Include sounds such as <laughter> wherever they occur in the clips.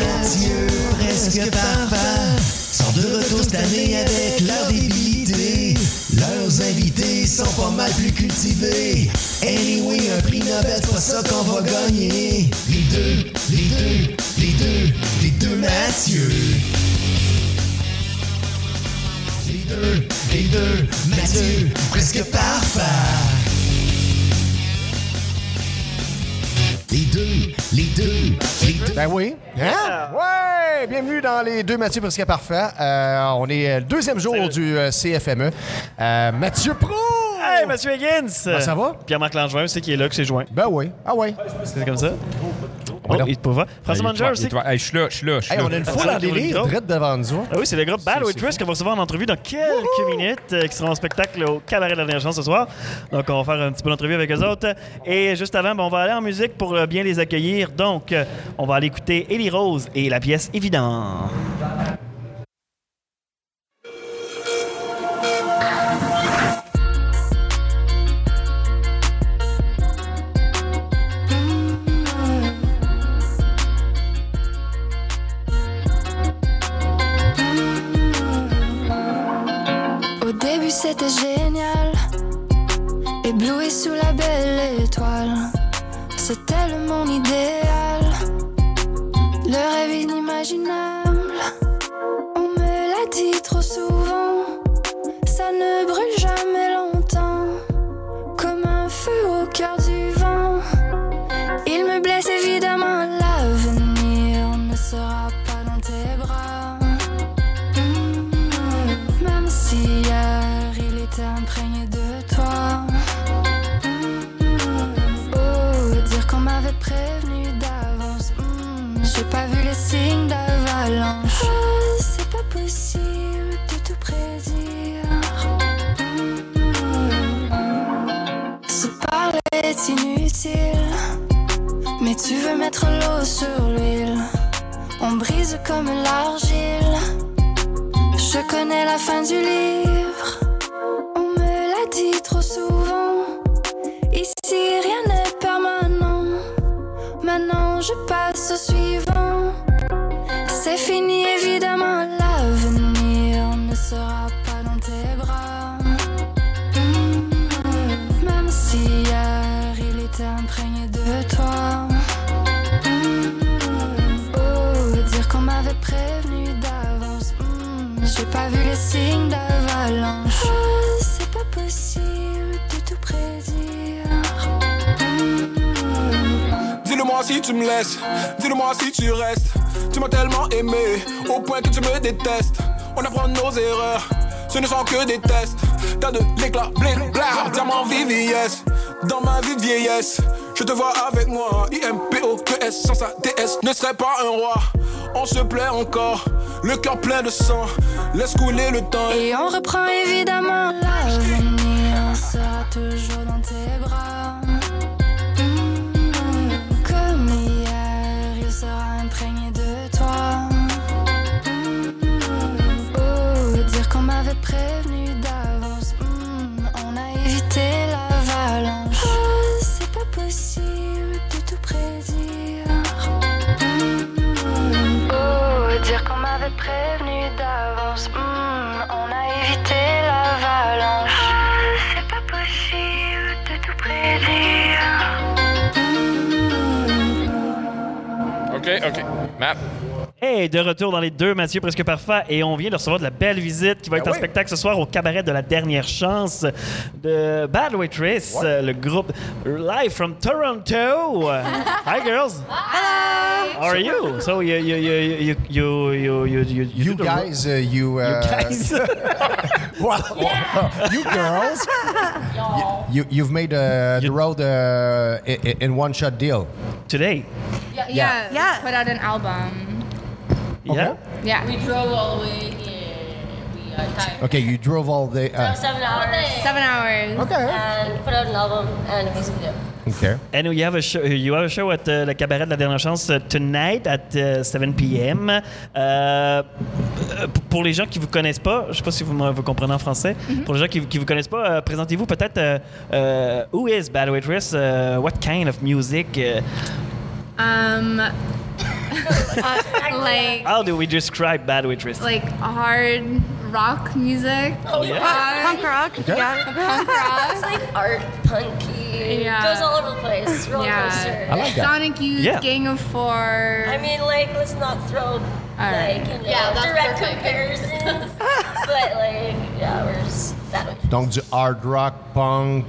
Mathieu, presque parfait, sont de retour cette année avec leur débilité. Leurs invités sont pas mal plus cultivés. Anyway, un prix Nobel, c'est pas ça qu'on va gagner. Les deux, les deux, les deux, les deux Mathieu. Les deux, les deux, Mathieu, presque parfait. Les deux, les deux, les deux. Ben oui. Hein? Ouais! Bienvenue dans les deux Mathieu presque parfait. Euh, on est le deuxième jour du euh, CFME. Euh, Mathieu Pro! Hey, Mathieu Higgins! Ben, ça va? Pierre-Marc Langevin, c'est qui est là, que c'est joint? Ben oui. Ah ouais. C'est comme ça? Oh, il te pas. François Manger aussi. Je suis là, je suis là, on a une Ah, foule ça, en délire, direct devant nous. Ah oui, c'est le groupe Bad Waitress qu'on va recevoir en entrevue dans quelques minutes, euh, qui sera en spectacle au Cabaret de la Dernière Chance ce soir. Donc, on va faire un petit peu d'entrevue avec eux autres. Et juste avant, ben, on va aller en musique pour euh, bien les accueillir. Donc, euh, on va aller écouter Ellie Rose et la pièce Évident. C'était génial, ébloui sous la belle étoile. C'était le monde idéal, le rêve inimaginable. On me l'a dit trop souvent, ça ne brûle jamais longtemps, comme un feu au cœur du vent. Il me blesse évidemment, je te vois avec moi. IMPO, sans sa DS, ne serait pas un roi. On se plaît encore, le cœur plein de sang. Laisse couler le temps. Et on reprend évidemment l'avenir sera toujours dans tes bras. Mm, Comme hier, il sera imprégné de toi. Mm, Oh, dire qu'on m'avait prévenu prévenu d'avance. Hmm, on a évité l'avalanche. C'est pas possible de tout prédire. OK, OK. Matt. De retour dans les deux Mathieu presque parfait et on vient de recevoir de la belle visite qui va ah être ben en oui. spectacle ce soir au cabaret de la dernière chance de Bad Waitress, euh, le groupe live from Toronto. Hi girls. Hello. How are you? So you you you you you you you, you guys uh, you, uh, you guys <laughs> well, well, you girls you, you have made uh, the road uh, in, in one shot deal today. Yeah, yeah, yeah. Put out an album. Yeah. Yeah. We drove all the way here. We are tired. Okay, you drove all day. Uh, Seven hours. Seven hours. okay. And put out an album and a music video. Okay. And you have a show. You have a show at uh, le cabaret de la dernière chance uh, tonight at uh, 7 p.m. Euh, pour les gens qui vous connaissent pas, je sais pas si vous, me- vous comprenez en français. Pour les gens qui, qui vous connaissent pas, euh, présentez-vous peut-être. euh, euh, who is Bad Waitress? Uh, what kind of music? Uh, like How do we describe Bad Waitress? like hard rock music. oh yeah. Uh, Punk rock. Yeah. punk rock. It's like art, punky. Yeah. Goes all over the place. Roller coaster. I like that. Sonic Youth, Yeah. Gang of Four. I mean, like, let's not throw right. like you know, Yeah, that's direct perfect. comparisons. but like, yeah, we're just that way. Donc du hard rock, punk.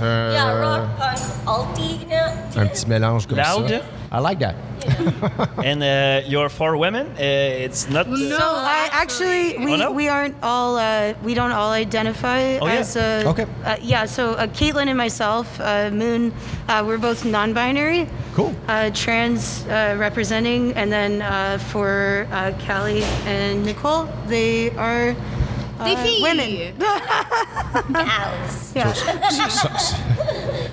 euh, Yeah, rock, punk, alti. Un petit mélange comme Loud. ça. I like that. <laughs> And uh, you're for women. Uh, it's not. No, So I actually we, Oh, no? we aren't all uh, we don't all identify Oh, yeah? as a Okay. uh, yeah. So uh, Caitlin and myself, uh, Moon, uh, we're both non-binary. Cool. Uh, trans uh, representing, and then uh, for uh, Callie and Nicole, they are uh, They fee. women. <laughs> Gals. Yeah. So- so-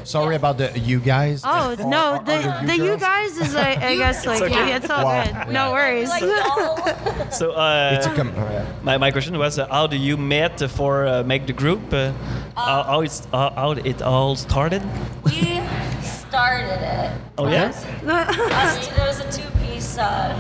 sorry about the you guys. Oh Or- no, or- the or the you girls? guys is I, I guess like okay. yeah, it's all Wow. good. No worries. Like y'all. <laughs> So uh, It's comme- ouais. my, my question was, uh, how do you met for uh, make the group? Uh, how, how, it's, uh, how it all started? we started it. Oh yeah. <laughs> Us- There was a two-piece uh,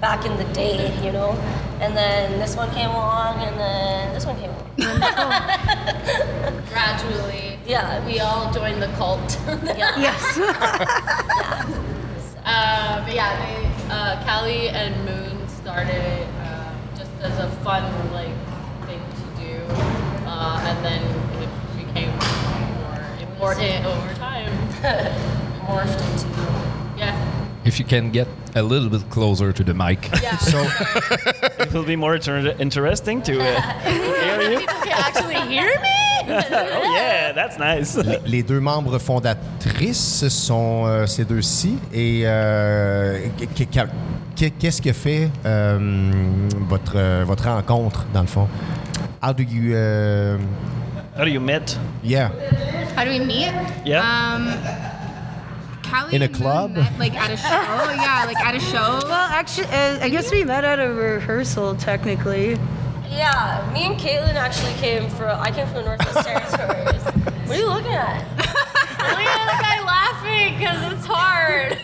back in the day, you know, and then this one came along, and then this one came along. <laughs> Gradually, Yeah, we all joined the cult. <laughs> yeah. yes. <laughs> Uh, but yeah, they, uh, Callie and Moon started uh, just as a fun like thing to do, uh, and then it became more important over time. morphed into. Yeah, If you can get a little bit closer to the mic. yeah. <laughs> So, <laughs> It will be more inter- interesting to, uh, <laughs> hear you. People can actually hear me? Oh yeah, that's nice. les, les deux membres fondatrices sont euh, ces deux-ci. Et euh, qu- qu- qu- qu'est-ce que fait euh, votre, votre rencontre, dans le fond? How do you... euh, How do you met? yeah. How do we meet? Yeah. Um, Callie In a club? met, like at a <laughs> show. yeah, like at a show. Well, actually, uh, I guess we met at a rehearsal technically. Yeah, me and Caitlin actually came from. I came from the Northwest <laughs> Territories. what are you looking at? <laughs> Look at the guy laughing because it's hard.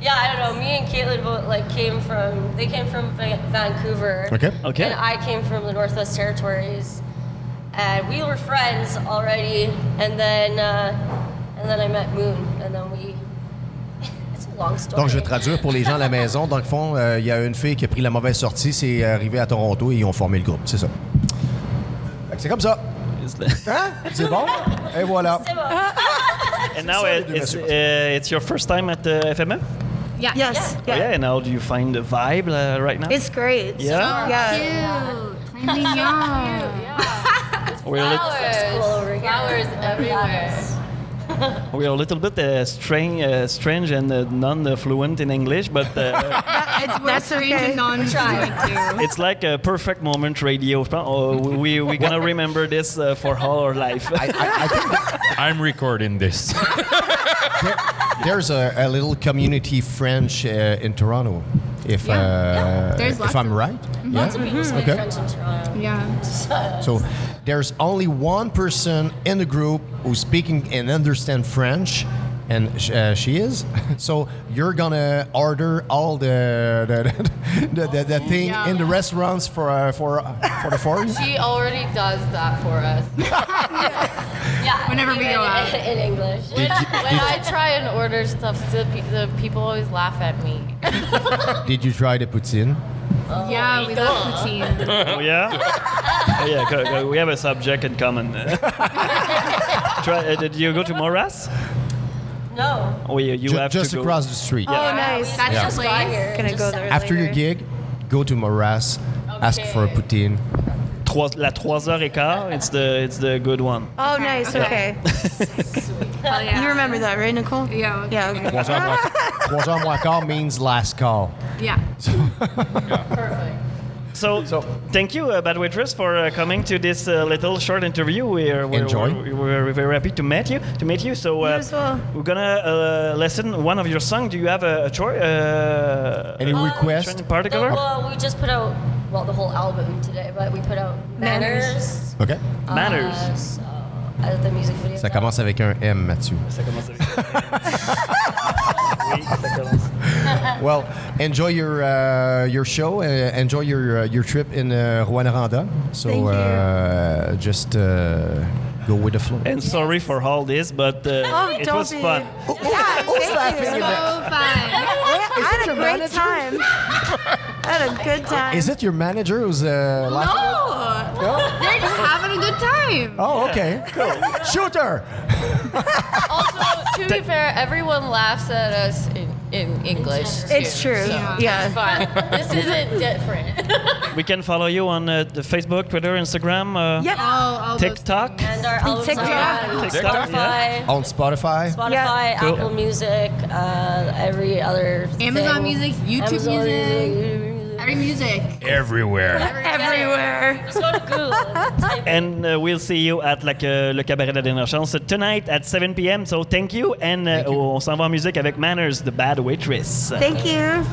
Yeah, I don't know. Me and Caitlin both like came from. They came from Va- Vancouver. Okay. Okay. And I came from the Northwest Territories, and we were friends already. And then, uh, Donc, je vais traduire pour les gens à la maison. Dans le fond, euh, il y a une fille qui a pris la mauvaise sortie, c'est arrivé à Toronto et ils ont formé le groupe. C'est ça. C'est comme ça. Hein? C'est bon? Et voilà. C'est bon. And now it, it's, uh, it's your first time at the FMM? Yeah. Yes. Oh, Yeah. yeah, and how do you find the vibe uh, right now? It's great. Yeah? <laughs> Yeah. Cute. Mignon. yeah. Here. Flowers everywhere. We're a little bit uh, strange, uh, strange and uh, non-fluent in English, but uh, <laughs> It's we're That's strange okay. and non-fluent too. it's like a perfect moment radio. Oh, we, we're <laughs> gonna remember this uh, for all our life. I, I, I think <laughs> I'm recording this. there- there's a, a little community French uh, in Toronto. If, uh, There's if I'm right. Lots of people speak Okay. French in Toronto. Yeah. <laughs> So there's only one person in the group who's speaking and understand French, and uh, she is. <laughs> So you're gonna order all the <laughs> the, the, the, the thing Yeah. in the restaurants for uh, for uh, for the foreign. She already does that for us. Yeah. Whenever we go out. in, <laughs> in English. When, when I try and order stuff, the, the people always laugh at me. <laughs> Did you try the poutine? yeah, we love poutine. <laughs> oh yeah, oh yeah. go- go- We have a subject in common. Try, uh, did you go to Moras? No. Oh, you, you Ju- have just to go. across the street. Oh, nice. That's Yeah. Just got place. here. Gonna Just go there After your gig, go to Moras, ask for a Okay. poutine. Trois, la 3 heures et quart, it's the, it's the good one. Oh, nice. Okay. Hell <laughs> yeah. You remember that, right, Nicole? Yeah. Yeah. Okay. Trois heures moins, <laughs> trois heures moins quart means last call. Yeah. <laughs> Perfect. So, thank you, uh, Bad Waitress, for uh, coming to this uh, little short interview. We're, we're, Enjoy. We're, we're very happy to meet you. To meet you. So uh, You as well. we're gonna uh, listen one of your songs. Do you have a, a choice? Uh, Any a request? trend in particular? Well, we just put out well the whole album today, but we put out Manners. Manners. OK? Manners. Uh, so, uh, the music video. Ça commence avec un M, Mathieu. Ça commence avec- <laughs> Oui, ça commence. <laughs> Well, enjoy your uh, your show. Uh, enjoy your uh, your trip in uh, Rwanda. So uh, just uh, go with the flow. And sorry for all this, but uh, Oh, it was be. fun. Yeah, thank you. So fun. I had a great time. <laughs> I had a good time. Is it your manager who's uh, laughing? No. They're just having a good time. Oh, okay. Cool. Shooter. Also, to be fair, everyone laughs at us in, in English. Too, It's true. so Yeah. it's fine. This isn't different. We can follow you on uh, the Facebook, Twitter, Instagram, uh, Yep. Oh, all TikTok. And our albums TikTok. on TikTok, Spotify, On Spotify. Spotify, Yeah. Cool. Apple Music, uh, every other Amazon thing. Music, YouTube Amazon Music. YouTube Music. Every music. Everywhere. Everywhere. Just go to Google and uh, we'll see you at like, uh, le cabaret de la dernière chance tonight at 7 p.m. So thank you. And uh, on s'en va en musique avec Manners, The Bad Waitress. Thank you.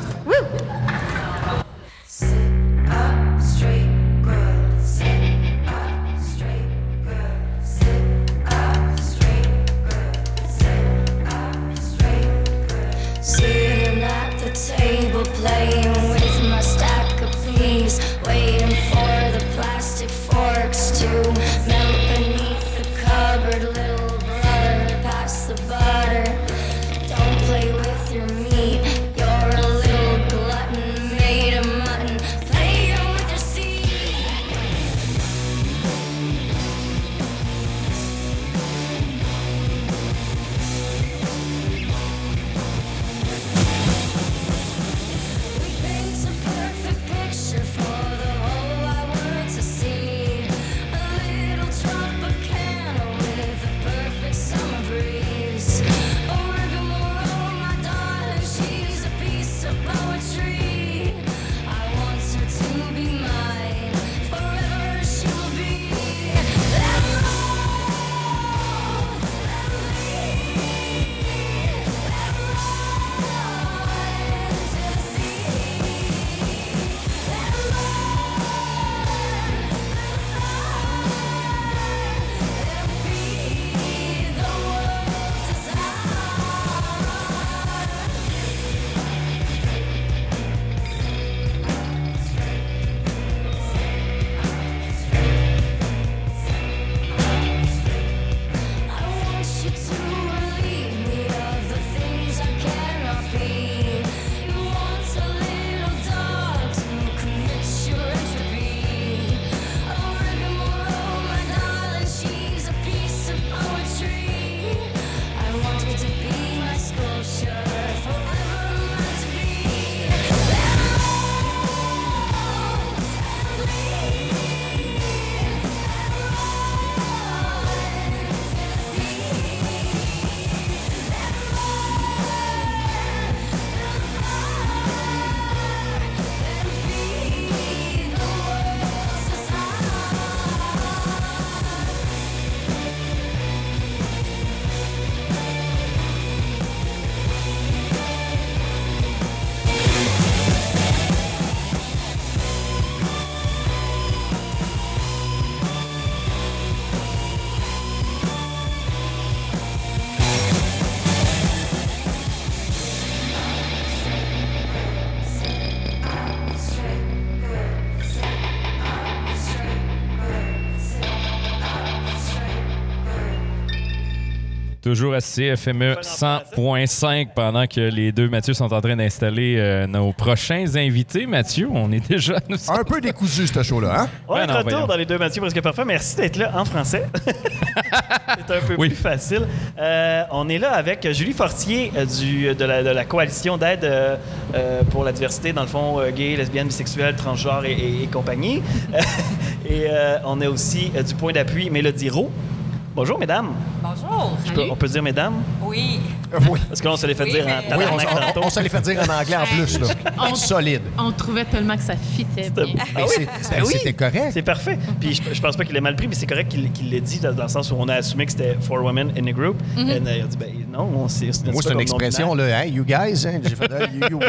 Toujours à CFME 100.5 pendant que les deux Mathieu sont en train d'installer euh, nos prochains invités. Mathieu, on est déjà... Un peu décousu, ce show-là, hein? On est de retour voyons. dans les deux Mathieu presque parfait. Merci d'être là en français. <laughs> C'est un peu Oui. plus facile. Euh, on est là avec Julie Fortier euh, du, de, la, de la coalition d'aide euh, pour la diversité, dans le fond, euh, gay, lesbienne, bisexuelle, transgenre et, et- et compagnie. <laughs> et euh, on a aussi euh, du point d'appui Mélodie Rowe. Bonjour, mesdames. Bonjour. Je peux- on peut dire mesdames? Oui. <laughs> Oui. Parce que là, on se les fait Oui, dire mais- en Oui, on, on- tantôt. on se les fait dire en anglais en plus, là. <laughs> On- Solide. On trouvait tellement que ça fitait bien. Ah Mais oui? c'est- Ben oui. C'était correct. C'est parfait. Puis je, je pense pas qu'il ait mal pris, mais c'est correct qu'il l'ait dit dans, dans le sens où on a assumé que c'était for women in a group. Et euh, il a dit, ben non, on s'est. Moi, c'est une expression, là. Hey, you guys, hein? J'ai fait, you, you,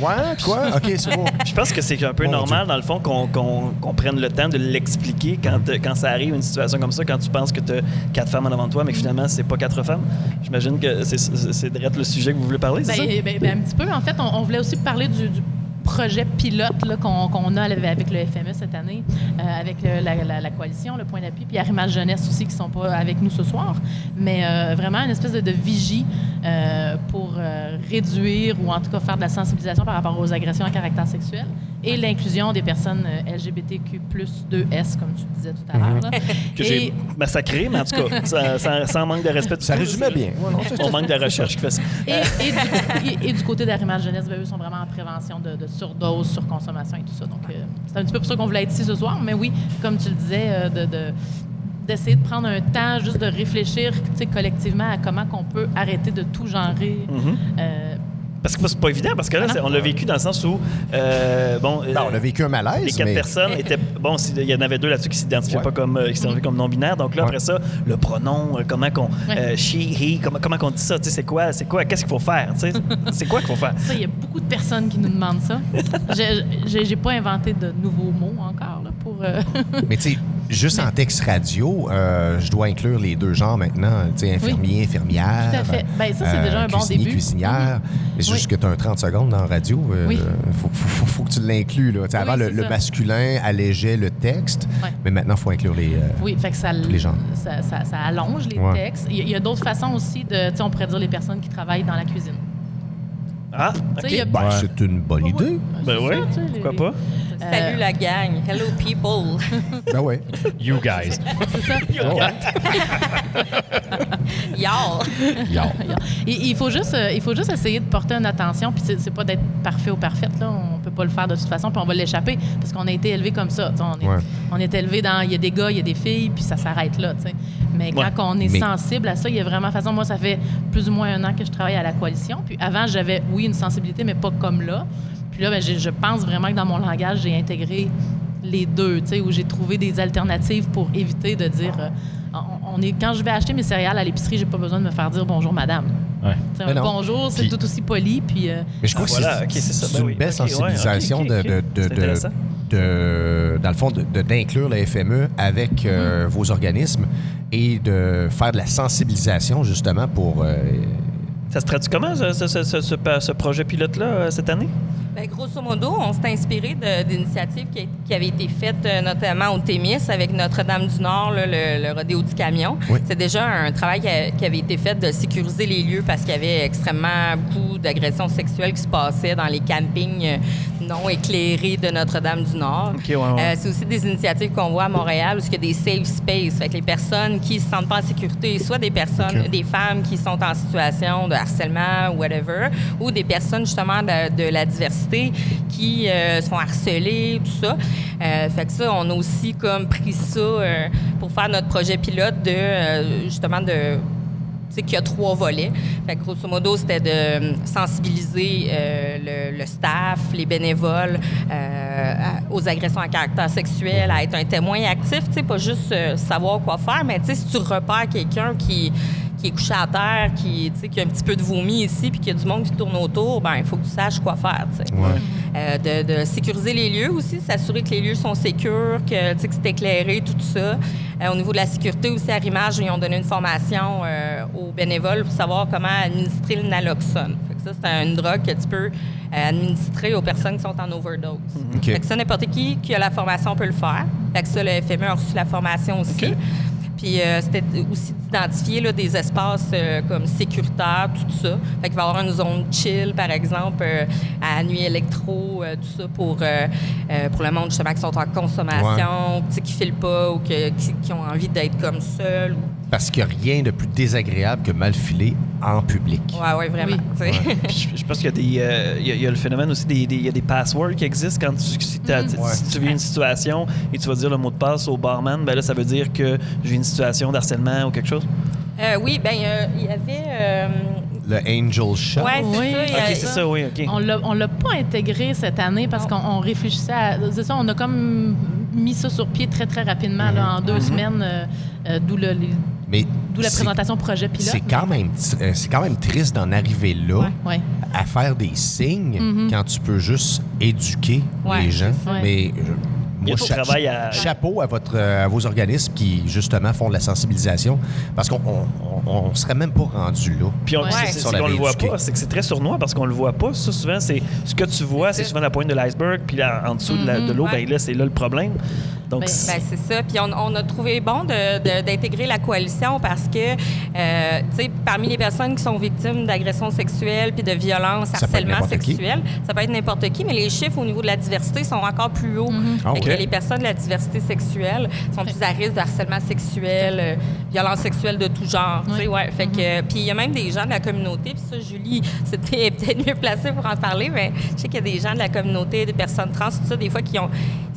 what? Quoi? OK, c'est bon. Je pense que c'est un peu Mon normal, dans le fond, qu'on prenne le temps de l'expliquer quand, quand ça arrive, une situation comme ça, quand tu penses que tu as quatre femmes en avant de toi, mais que finalement, c'est pas quatre femmes. J'imagine que c'est- direct le sujet que vous voulez parler, c'est Ben, ça? ben, ben, un petit peu. En fait, on, on voulait aussi parler du, du projet pilote là, qu'on qu'on a avec le FME cette année, euh, avec la, la- la coalition, le point d'appui, puis Arrimage Jeunesse aussi, qui sont pas avec nous ce soir. Mais euh, vraiment une espèce de, de vigie euh, pour euh, réduire ou en tout cas faire de la sensibilisation par rapport aux agressions à caractère sexuel et l'inclusion des personnes LGBTQ 2S, comme tu disais tout à l'heure. là. Que Et- j'ai massacré, mais en tout cas, ça- manque de respect. Ça résumait bien. Ouais, non, c'est- On manque de recherche qui fait ça. Et, et du, et- et du côté d'Arrimage Jeunesse, ben, eux sont vraiment en prévention de, de surdose, surconsommation et tout ça. Donc, euh, c'est un petit peu pour ça qu'on voulait être ici ce soir. Mais oui, comme tu le disais, euh, de, de- d'essayer de prendre un temps juste de réfléchir tu sais, collectivement à comment qu'on peut arrêter de tout genrer. Mhm. Euh, Parce que c'est pas évident, parce que là, Ah non. on l'a vécu dans le sens où, euh, bon, euh, Ben, on a vécu un malaise, les quatre mais- personnes étaient, bon, il y en avait deux là-dessus qui s'identifiaient Ouais. pas comme, euh, qui s'identifiaient comme non-binaires. Donc là, Ouais. après ça, le pronom, euh, comment qu'on, Ouais. euh, she, he, comment, comment qu'on dit ça, tu sais, c'est quoi, c'est quoi, qu'est-ce qu'il faut faire, tu sais, c'est quoi qu'il faut faire? ça, il y a beaucoup de personnes qui nous demandent ça. J'ai- J'ai j'ai pas inventé de nouveaux mots encore là, pour. euh, Mais tu juste en texte radio, euh, je dois inclure les deux genres maintenant. Tu sais, infirmier, infirmière. Tout à fait. Ben, ça, c'est déjà un bon cuisinier, début. cuisinière. Mais c'est Oui. juste que tu as un 30 secondes dans la radio. Il Oui. faut, faut- faut- faut que tu l'inclues. Là. Tu sais, Oui, avant, le, le masculin allégeait le texte, Ouais. mais maintenant, il faut inclure les. euh, Oui, fait que ça, Tous les genres. ça, ça- ça allonge les Ouais. textes. Il y a, il y a d'autres façons aussi de, tu sais, on pourrait dire les personnes qui travaillent dans la cuisine. Ah, Tu sais, ok. il y a- ben, C'est une bonne idée. Ben C'est oui, ça, les- pourquoi pas? Salut la gang. Hello people. <laughs> Ben ouais. You guys. C'est ça. Oh. Y'all. Yo. <laughs> Il, il faut juste, euh, il faut juste essayer de porter une attention. Puis c'est, c'est pas d'être parfait ou parfaite là. On peut pas le faire de toute façon. Puis on va l'échapper parce qu'on a été élevé comme ça. On est, Ouais. on est élevé dans, il y a des gars, il y a des filles, puis ça s'arrête là. Mais quand Ouais. on est Mais- sensible à ça, il y a vraiment façon. Moi, ça fait plus ou moins un an que je travaille à la coalition. Puis avant, j'avais oui une sensibilité, mais pas comme là. Puis là, ben, j'ai- je pense vraiment que dans mon langage, j'ai intégré les deux, tu sais, où j'ai trouvé des alternatives pour éviter de dire. euh, on, on est, quand je vais acheter mes céréales à l'épicerie, j'ai pas besoin de me faire dire bonjour madame. Ouais. Un bonjour, c'est tout aussi poli. Puis, euh, Mais je crois Ah, que voilà, c'est Ben une oui. belle sensibilisation de, de, de, dans le fond, de- de- d'inclure la FME avec euh, vos organismes et de faire de la sensibilisation justement pour... euh, Ça se traduit comment, ce, ce- ce- ce- ce- ce projet pilote-là, cette année? Ben, grosso modo, on s'est inspiré d'initiatives qui, qui avaient été faites euh, notamment au Témis avec Notre-Dame-du-Nord, le, le rodéo du camion. Oui. C'est déjà un travail qui, a- qui avait été fait de sécuriser les lieux parce qu'il y avait extrêmement beaucoup d'agressions sexuelles qui se passaient dans les campings euh, non éclairés de Notre-Dame-du-Nord. Ouais, ouais. Euh, c'est aussi des initiatives qu'on voit à Montréal où il y a des safe spaces. Fait que les personnes qui se sentent pas en sécurité, soit des personnes, des femmes qui sont en situation de harcèlement, whatever, ou des personnes justement de, de la diversité qui euh, se font harceler, tout ça. Euh, fait que ça, on a aussi comme pris ça euh, pour faire notre projet pilote de justement de sais qu'il y a trois volets. Fait que grosso modo, c'était de sensibiliser le, staff, les bénévoles aux agressions à caractère sexuel, à être un témoin actif, tu sais, pas juste savoir quoi faire, mais tu sais, si tu repères quelqu'un qui qui est couché à terre, qui, tu sais, qui a un petit peu de vomi ici, puis qu'il y a du monde qui tourne autour, ben il faut que tu saches quoi faire, tu sais. Ouais. Euh, de, de sécuriser les lieux aussi, s'assurer que les lieux sont sécures, que, tu sais, que c'est éclairé, tout ça. Euh, au niveau de la sécurité aussi, à Rimage, ils ont donné une formation euh, aux bénévoles pour savoir comment administrer le naloxone. Fait que ça, c'est une drogue que tu peux euh, administrer aux personnes qui sont en overdose. OK. Fait que ça, n'importe qui qui a la formation peut le faire. Fait que ça, le FME a reçu la formation aussi. Puis euh, c'était aussi d'identifier des espaces euh, comme sécuritaires, tout ça. Fait qu'il va y avoir une zone chill, par exemple, euh, à nuit électro, tout ça pour, pour le monde justement qui sont en consommation, qui ne filent pas ou que- qui, qui ont envie d'être comme seuls. Parce qu'il n'y a rien de plus désagréable que mal filer en public. Ouais, ouais, vraiment. <laughs> Puis je, je pense qu'il y a des, euh, y a- il y a le phénomène aussi des, y a des passwords qui existent quand tu, si, t'as- Mm-hmm. Ouais. si tu vis une situation et tu vas dire le mot de passe au barman, ben là ça veut dire que j'ai une situation d'harcèlement ou quelque chose? Euh, oui, ben euh, il y avait. euh, Le Angel Shot. ouais, c'est Oui. ça. c'est ça, oui, ok. on l'a, on l'a pas intégré cette année parce qu'on on réfléchissait à. C'est ça, on a comme mis ça sur pied très, très rapidement, là, en deux semaines, euh, euh, d'où, le- Mais d'où la c'est- présentation projet pilote. C'est quand, même, euh, c'est quand même triste d'en arriver là Ouais. à faire des signes quand tu peux juste éduquer Ouais, les gens. Mais a du cha- travail à- chapeau à, votre, euh, à vos organismes qui, justement, font de la sensibilisation. Parce qu'on on, on- on serait même pas rendu là. Puis on, Ouais. c'est- qu'on le voit éduqué. pas, c'est que c'est très sournois parce qu'on le voit pas. Ça, souvent, c'est ce que tu vois, c'est souvent la pointe de l'iceberg, puis là, en dessous de de l'eau, Ouais. ben là, c'est là le problème. Donc, Ben, c'est- Ben, c'est ça. Puis on, on a trouvé bon d'intégrer la coalition parce que, euh, tu sais, parmi les personnes qui sont victimes d'agressions sexuelles puis de violences, harcèlement sexuel, ça peut être n'importe qui, mais les chiffres au niveau de la diversité sont encore plus hauts. Que les personnes de la diversité sexuelle sont plus à risque de harcèlement sexuel, euh, violence sexuelle de tout genre. tu sais, Ouais. Fait que, puis il y a même des gens de la communauté, puis ça, Julie, <laughs> c'était peut-être mieux placé pour en parler, mais je sais qu'il y a des gens de la communauté, des personnes trans, tout ça, des fois, qui ont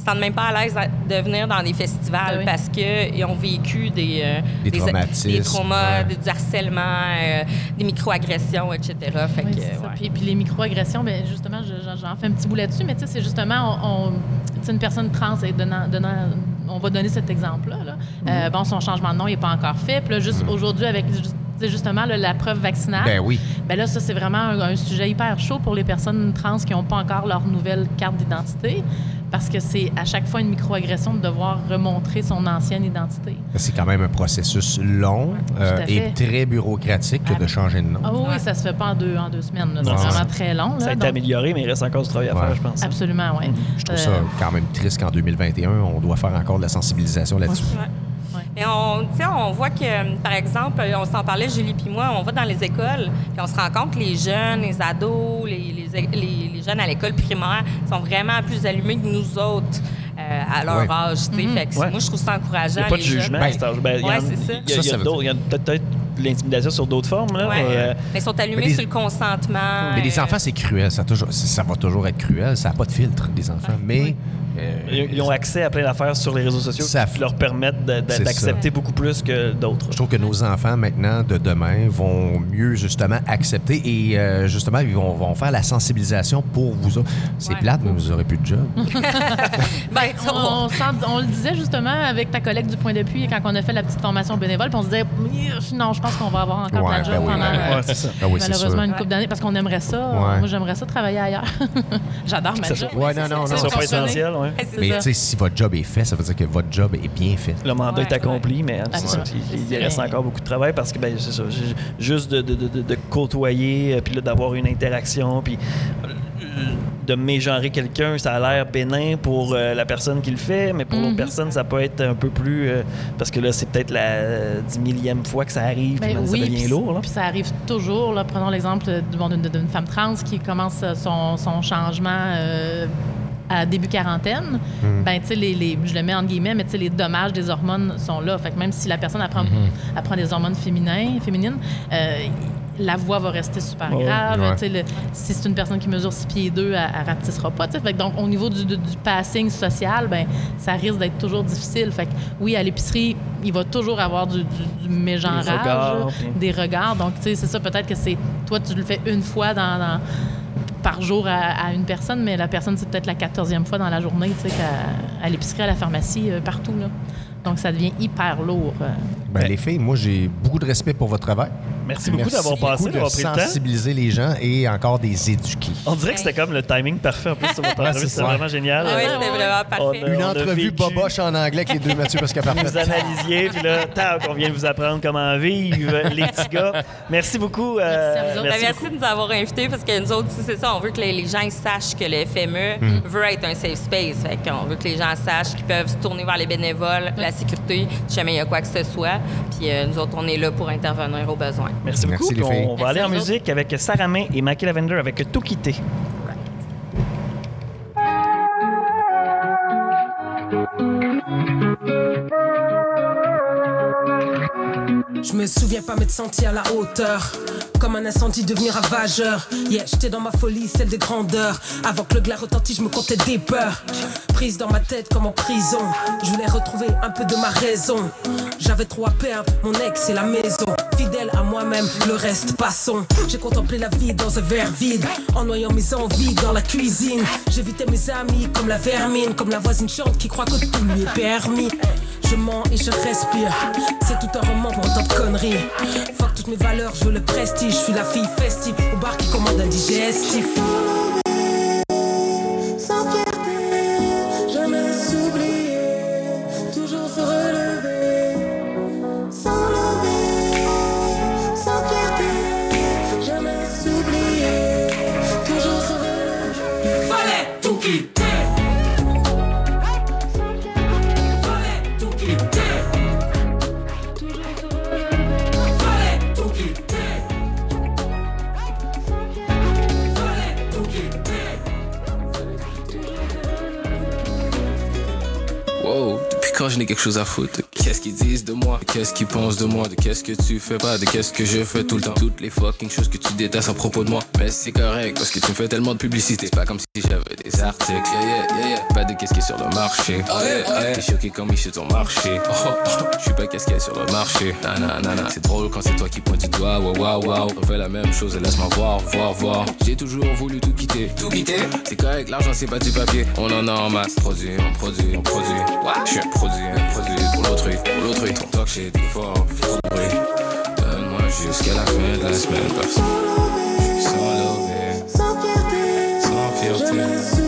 sentent même pas à l'aise de venir dans des festivals Ah oui. parce qu'ils ont vécu des, euh, Des traumatismes, des traumas, ouais. du harcèlement, euh, des micro-agressions, etc. Fait Oui, que, c'est ça. ouais. Puis, puis les micro-agressions, ben, justement, je- j'en fais un petit bout là-dessus, mais tu sais, c'est justement, on, on- une personne trans, donnant, donnant- on va donner cet exemple-là. là. Mhm. Euh, bon, son changement de nom n'est pas encore fait. Puis là, juste aujourd'hui, avec ju- tu sais, justement là, la preuve vaccinale, Ben oui. ben là, ça, c'est vraiment un, un sujet hyper chaud pour les personnes trans qui n'ont pas encore leur nouvelle carte d'identité. Parce que c'est à chaque fois une microagression de devoir remontrer son ancienne identité. C'est quand même un processus long euh, et très bureaucratique que Ah. de changer de nom. Ah oui, Ouais. ça se fait pas en deux, en deux semaines. là. Non, C'est vraiment très long. ça a là. été Donc, amélioré, mais il reste encore du travail à Ouais. faire, je pense. Absolument, oui. Je trouve ça quand même triste qu'en 2021, on doit faire encore de la sensibilisation là-dessus. Ouais. Et on, tu sais, on voit que, par exemple, on s'en parlait, Julie puis moi, on va dans les écoles, puis on se rend compte que les jeunes, les ados, les, les, les- les jeunes à l'école primaire sont vraiment plus allumés que nous autres euh, à leur Ouais. âge. Fait que Ouais. moi, je trouve ça Il encourageant. n'y a pas de les jeunes. jugement. Ben, à cet âge. Ben, il y en- ouais, c'est ça. il y a- il il peut-être l'intimidation sur d'autres formes, là, Ouais. mais, euh, Mais ils sont allumés Mais les- sur le consentement. Mais les euh, enfants, c'est cruel. Ça, a toujours- ça va toujours être cruel. Ça n'a pas de filtre, les enfants. Mais. euh, ils ils ont accès à plein d'affaires sur les réseaux sociaux Ça- qui leur permettent C'est d'accepter beaucoup plus que d'autres. Je trouve que nos enfants, maintenant, de demain, vont mieux, justement, accepter et, euh, justement, ils vont, vont faire la sensibilisation pour vous autres. C'est Ouais. plate, mais vous n'aurez plus de job. <laughs> ben, sais, On, on s'en- on le disait justement avec ta collègue du Point d'appui quand on a fait la petite formation bénévole, puis on se disait non, je pense qu'on va avoir encore Ouais, plein de ben jobs oui, pendant ben euh, Ouais, c'est ça. Ah oui, c'est malheureusement sûr. une couple d'années parce qu'on aimerait ça. Ouais. Moi, j'aimerais ça travailler ailleurs. <laughs> J'adore ma Ça job. Ouais, non, non, Ça non. soit pas essentiel, ouais. Mais tu sais, si votre job est fait, ça veut dire que votre job est bien fait. Le mandat Ouais, est accompli, mais Absolument. il, il reste encore beaucoup de travail parce que ben, c'est ça, ju- juste de, de- de- de côtoyer, euh, puis là, d'avoir une interaction, puis euh, de mégenrer quelqu'un, ça a l'air bénin pour euh, la personne qui le fait, mais pour l'autre Mhm. personne, ça peut être un peu plus... euh, parce que là, c'est peut-être la dix millième fois que ça arrive, puis Ben ça devient lourd. Là. Puis ça arrive toujours. Là, prenons l'exemple d'une femme trans qui commence son, son changement euh, à début quarantaine. Ben, tu sais, les, les- je le mets en guillemets, mais tu sais, les dommages des hormones sont là. Fait que même si la personne apprend, apprend des hormones féminins, féminines, euh, la voix va rester super grave. ouais. Tu sais, le- si c'est une personne qui mesure 6 pieds 2, elle, elle rapetissera pas. Fait que donc, au niveau du, du- du passing social, ben, ça risque d'être toujours difficile. Fait que, oui, à l'épicerie, il va toujours avoir du, du, du mégenrage, regards, puis- des regards. Donc, tu sais, c'est ça, peut-être que c'est. Toi, tu le fais une fois dans. dans- par jour à, une personne, mais la personne, c'est peut-être la quatorzième fois dans la journée, tu sais, à l'épicerie, à la pharmacie, euh, partout, là. Donc, ça devient hyper lourd. Euh. Ben, les filles, moi, j'ai beaucoup de respect pour votre travail. Merci beaucoup d'avoir passé, d'avoir pris le temps. sensibiliser les gens et encore des éduquer. On dirait que c'était comme le timing parfait en plus sur votre entrevue. c'est C'était vraiment génial. Ah oui, c'était vraiment On parfait. a- Une on entrevue vécu. boboche en anglais avec les deux Mathieu parce qu'à vous analysiez, puis là, tac, on vient de vous apprendre comment vivre les petits gars. Merci beaucoup. euh, Merci à vous autres. Ben, merci de nous avoir invités parce que nous autres, c'est ça, on veut que les, les gens sachent que le FME Hmm. veut être un safe space. Fait qu'on veut que les gens sachent qu'ils peuvent se tourner vers les bénévoles, la sécurité, si jamais il y a quoi que ce soit. Puis euh, nous autres, on est là pour intervenir aux besoins. Merci beaucoup. Merci, on va Merci aller en musique avec Sarah May et Mackie Lavender avec Tout quitter. Je me souviens pas m'être senti à la hauteur. Comme un incendie devenir ravageur. Yeah, j'étais dans ma folie, celle des grandeurs. Avant que le glas retentisse, je me comptais des peurs. Prise dans ma tête comme en prison. Je voulais retrouver un peu de ma raison. J'avais trop à perdre, mon ex et la maison. Fidèle à moi-même, le reste passons. J'ai contemplé la vie dans un verre vide. En noyant mes envies dans la cuisine. J'évitais mes amis comme la vermine. Comme la voisine chante qui croit que tout lui est permis. Je mens et je respire. C'est tout un roman pour autant de. Fuck toutes mes valeurs, je veux le prestige. Je suis la fille festive au bar qui commande un digestif. Whoa. Quand je n'ai quelque chose à foutre. Qu'est-ce qu'ils disent de moi? Qu'est-ce qu'ils pensent de moi? De qu'est-ce que tu fais? Pas De qu'est-ce que je fais tout le temps. Toutes les fucking choses que tu détestes à propos de moi. Mais c'est correct parce que tu me fais tellement de publicité. C'est pas comme si j'avais des articles. Yeah, yeah, yeah, yeah. Pas de qu'est-ce qui est sur le marché. Oh, yeah, yeah. T'es choqué comme il ton marché. Oh, oh, oh. Je suis pas qu'est-ce qu'il y a sur le marché. C'est drôle quand c'est toi qui pointe du doigt. Wow, wow, wow. On fait la même chose et laisse-moi voir, voir, voir. J'ai toujours voulu tout quitter. Tout quitter? C'est correct, l'argent c'est pas du papier. On en a en masse. Produit, on produit, on produit. Je suis un produit, un produit pour l'autrui Pour l'autrui. Ton talk il est fort, trop de bruit. Donne-moi jusqu'à la fin de la semaine suis sans lever Sans fierté, Sans fierté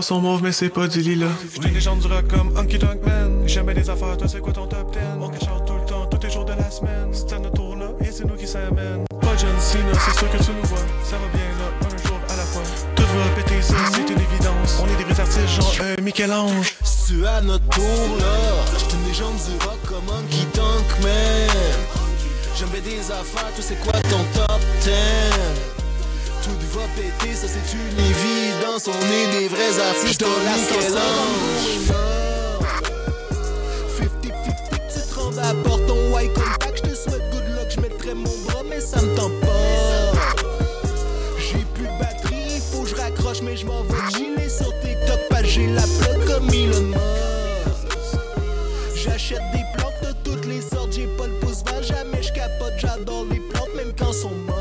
Sont mauves, mais c'est pas du lilas. J'étais des gens du rock comme Hunky Dunk Man. Jamais des affaires, toi c'est quoi ton top 10? On cache tout le temps, tous les jours de la semaine. C'est à notre tour là, et c'est nous qui s'amènent. Pas John Cena, c'est sûr que tu nous vois. Ça va bien là, un jour à la fois. Tout va péter ça, c'est une évidence. On est des vrais artistes, genre euh, Michel-Ange. C'est à notre tour là. J'étais une légende du rock comme Hunky Dunk Man. J'aimais des affaires, tu sais quoi ton top 10? Tout va péter, ça c'est une évidence. On est des vrais artistes comme Michel-Ange. 50-50, tu te rends à porte ton white contact. Je te souhaite good luck, je mettrai mon bras, mais ça me tente pas. J'ai plus de batterie, faut que je raccroche, mais je m'en vais chiller sur TikTok. Pas j'ai la plug comme Elon Musk. J'achète des plantes de toutes les sortes, j'ai pas le pouce vert, jamais je capote. J'adore les plantes, même quand sont mortes.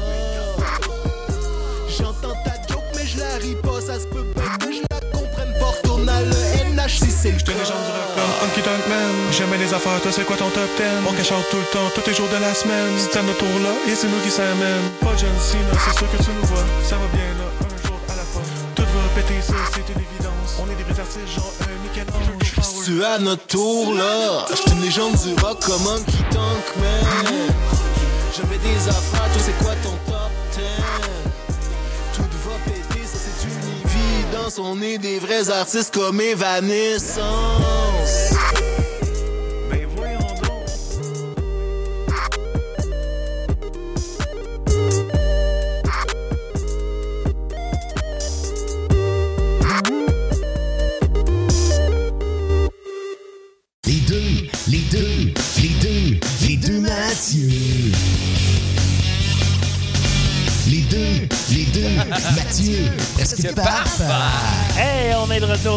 NH si c'est le J'étais des gens du rock comme Hunky Dunk Man. Jamais des affaires, toi c'est quoi ton top 10? On cache out tout le temps, tous les jours de la semaine. C'est à notre tour là, et c'est nous qui s'amènent. Pas John Cena, c'est sûr que tu nous vois. Ça va bien là, un jour à la fois. Tout va péter ça, c'est une évidence. On est des vrais artistes, genre euh, Michel-Ange. C'est à notre tour là. J'étais une légende du rock comme Hunky Dunk Man. J'avais des affaires, tu sais quoi ton On est des vrais artistes comme Evanescence.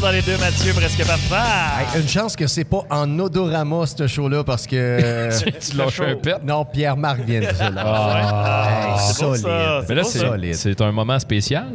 Retour dans les deux Mathieu, presque parfait. Hey, une chance que c'est pas en odorama, ce show-là, parce que. <laughs> Tu lâches un pet? Non, Pierre-Marc vient de ça. Là. Ah, Hey, beau, solide. ça. Mais là, c'est, solide. c'est un moment spécial.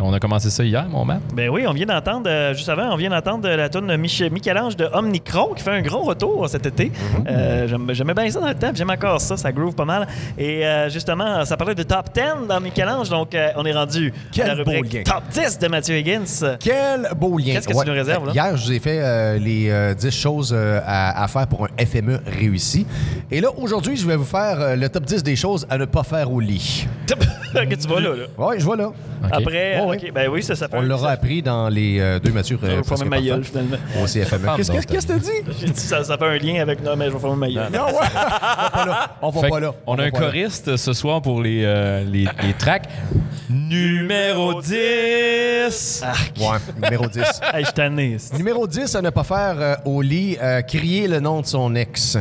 On a commencé ça hier, mon Matt. Ben oui, on vient d'entendre, euh, juste avant, on vient d'entendre la tune de Mich- Michel-Ange de Omnicron qui fait un gros retour cet été. Mhm. Euh, j'aime- J'aimais bien ça dans le temps, puis j'aime encore ça, ça groove pas mal. Et euh, justement, ça parlait de top 10 dans Michel-Ange, donc euh, on est rendu Quel à la beau rubrique lien. top 10 de Mathieu Higgins. Quel beau lien. Qu'est-ce que tu nous réserves, là? Hier, je vous ai fait euh, les euh, 10 choses euh, à, à faire pour un FME réussi. Et là, aujourd'hui, je vais vous faire euh, le top 10 des choses à ne pas faire au lit. <laughs> que tu vas là, là. Oui, je vois là. Après, Ouais, ben oui, ça, ça fait On l'aura appris dans les deux deux Mathieu. Je vais fermer ma gueule, finalement. Aussi FME. Qu'est-ce que tu as dit? J'ai dit ça, ça fait un lien avec. Non, mais je vais fermer ma gueule. Non, ouais. <laughs> On va pas là. On va Fait pas là. On a un choriste ce soir pour les, les, les tracks. Numéro 10. Ouais, numéro 10. <laughs> Hey, je suis tanné. Numéro 10 à ne pas faire euh, au lit, euh, crier le nom de son ex.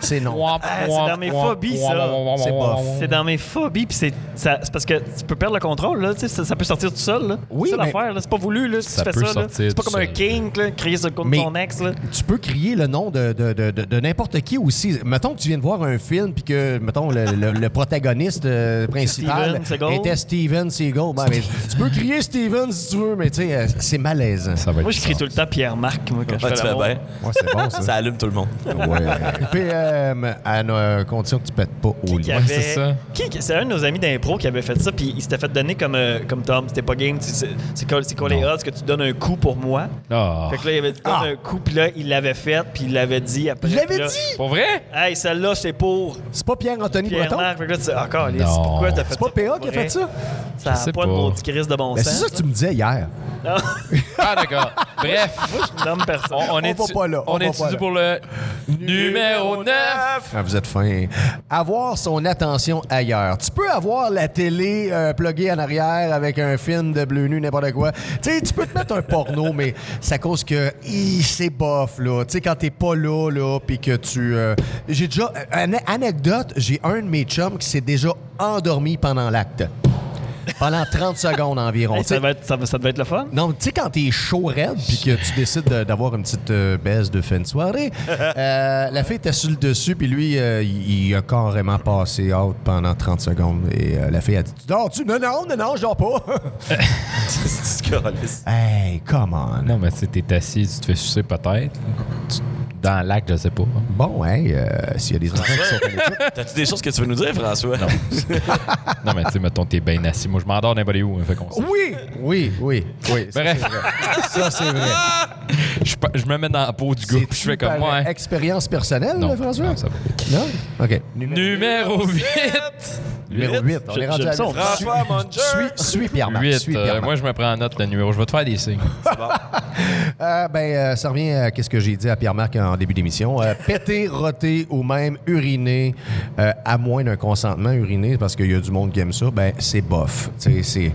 C'est non. Ah, c'est dans mes phobies, ça. C'est bof. C'est dans mes phobies, puis c'est ça- c'est parce que tu peux perdre le contrôle, là. tu sais, Ça, ça peut sortir tout seul, là. Oui, c'est ça mais- l'affaire, là. C'est pas voulu, là. Si Ça tu fais peut ça, là. sortir C'est pas tout comme un seul. là, crier sur le compte de Mais- ton ex, là. Tu peux crier le nom de, de, de, de- de n'importe qui aussi. Mettons que tu viens de voir un film puis que, mettons, le, le- le protagoniste euh, principal Steven Seagal. était Steven Seagal. Ben, mais tu peux crier Steven si tu veux, mais tu sais, euh, c'est malaisant. Ça va Moi, je crie tout le temps Pierre-Marc, moi, quand je Ouais, fais tu fais l'amour. bien. Ouais, c'est bon, ça. Ça allume tout le monde. Ouais. PM, à euh, condition que tu pètes pas au lit. Qui avait- c'est ça. C'est un de nos amis d'impro qui avait fait ça, puis il s'était fait donner comme, euh, comme Tom, c'était pas game, c'est quoi, c'est quoi les odds que tu donnes un coup pour moi? Ah. Fait que là, il avait dit donne un coup, puis là, il l'avait fait, puis il l'avait dit après. Il l'avait dit? Pour vrai? Hey, celle-là, c'est pour C'est pas Pierre-Anthony Breton? Pierre-Marc. Fait que là, tu dis, encore, Non. pourquoi t'as fait C'est pas ça? PA qui a fait ça? Ça n'a pas de maudit crise de bon Ben, sens. c'est ça que tu me disais hier. Non, <laughs> Ah, d'accord. Bref, je nomme personne. on, on On est va pas là, on est pas là. pour le numéro 9. Ah, vous êtes fin. Avoir son attention ailleurs. Tu peux avoir la télé euh, pluguée en arrière avec un film de bleu nu, n'importe quoi. Tu sais, tu peux te mettre un porno, mais ça cause que c'est bof, là. Tu sais, quand t'es pas là, là, puis que tu... euh, J'ai déjà... Une anecdote, j'ai un de mes chums qui s'est déjà endormi pendant l'acte. Pendant 30 secondes environ. Hey, ça, va être, ça, va- ça devait être le fun. non, tu sais, quand t'es chaud raide puis que tu décides de- d'avoir une petite euh, baisse de fin de soirée, <laughs> euh, la fille était sur le dessus puis lui, euh, il, il a carrément passé out pendant 30 secondes. Et euh, la fille a dit Tu dors-tu Non, non, non, non, je dors pas. <laughs> <laughs> Hey, come on. Non, mais tu sais, t'es assis, tu te fais sucer peut-être. Tu- Dans l'acte, je sais pas. Bon, hey, euh, s'il y a des <laughs> enfants qui sont à l'écoute. T'as-tu des choses que tu veux nous dire, François? Non. non, mais tu sais, mettons, t'es bien assis. Moi, je m'endors n'importe où. hein, Fait qu'on. Oui, oui, oui, oui. Ça, Bref. c'est vrai. Ça, c'est vrai. Je, je me mets dans la peau du gars, puis je fais comme moi. Expérience personnelle, Non, François? non, ça va. Non? OK. Numéro 8. Numéro 8. On est rendu à ça. François Munger. Suis, suis Pierre-Marc. 8. Suis Pierre-Marc. moi, je me prends en note le numéro. Je vais te faire des signes. <laughs> Euh, ben, euh, ça revient à ce que j'ai dit à Pierre-Marc en début d'émission. Euh, péter, roter ou même uriner, euh, à moins d'un consentement uriner, parce qu'il y a du monde qui aime ça, ben, c'est bof. Tu sais, c'est.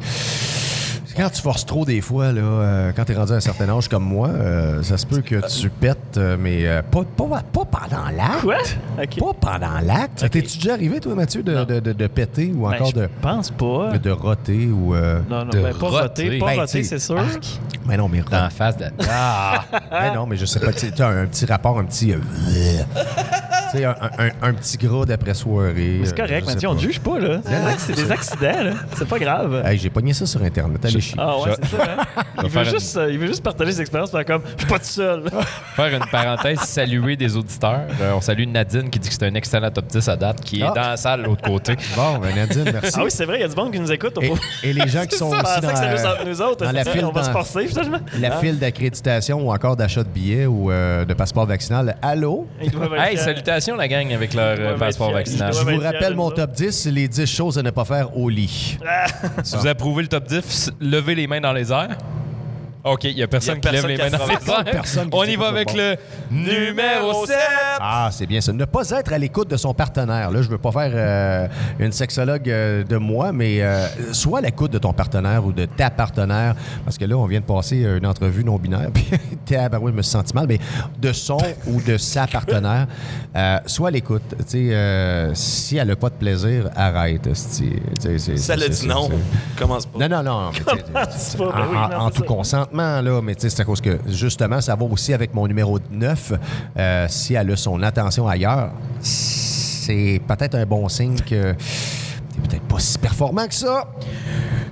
Quand tu forces trop des fois, là, euh, quand tu es rendu à un certain âge comme moi, euh, ça se peut que tu pètes, euh, mais euh, pas, pas, pas pendant l'acte. Quoi? OK. Pas pendant l'acte. T'es-tu déjà arrivé, toi, Mathieu, de, de, de- de péter ou Ben, encore je de, pense pas. de roter ou. euh, Non, non, de ben, pas roter. roter. Pas Ben, roter, c'est sûr. arc. Mais non, mais Dans la face de. Ah! <laughs> Ben non, mais je sais pas. Tu as un petit rapport, un petit. Tu sais, un, un- un petit gras d'après soirée. C'est euh, correct, Mathieu, on pas. te juge pas, là. C'est des accidents, là. C'est pas grave. Hey, j'ai pogné ça sur Internet. Allez chier. Ah ouais, c'est ça, hein? <laughs> Il veut, juste, euh, il veut juste partager ses expériences, faire comme, je suis pas tout seul. <laughs> Faire une parenthèse, saluer des auditeurs. Euh, on salue Nadine qui dit que c'est un excellent top 10 à date, qui Ah. est dans la salle de l'autre côté. Bon, ben Nadine, merci. Ah oui, c'est vrai, il y a du monde qui nous écoute. Et, et les gens qui <laughs> sont Je aussi dans, que c'était nous autres, nous autres. dans la ça, file on va se forcer, finalement. la Hein? file d'accréditation ou encore d'achat de billets ou euh, de passeport vaccinal. Allô? Hey, fiers. Salutations la gang avec leur euh, passeport vaccinal. Je vous rappelle mon top 10, c'est les 10 choses à ne pas faire au lit. Si vous approuvez le top 10, levez les mains dans les airs. OK, il n'y a personne Y a qui lève personne les qui mains dans les airs. On y va avec le numéro 7. Ah, c'est bien ça. Ne pas être à l'écoute de son partenaire. Là, je veux pas faire euh, une sexologue euh, de moi, mais euh, sois à l'écoute de ton partenaire ou de ta partenaire. Parce que là, on vient de passer une entrevue non-binaire. <laughs> Puis, tabarouette, je me suis senti mal. Mais de son ou de sa partenaire, euh, sois à l'écoute. Tu sais, euh, si elle n'a pas de plaisir, arrête. Ça c'est- dit non. Commence pas. Non, non, non. mais <laughs> Commence pas, ben en oui, non, en tout ça. consentement. Présentement, là, mais c'est à cause que, justement, ça va aussi avec mon numéro 9. Euh, si elle a son attention ailleurs, c'est peut-être un bon signe que t'es peut-être pas si performant que ça.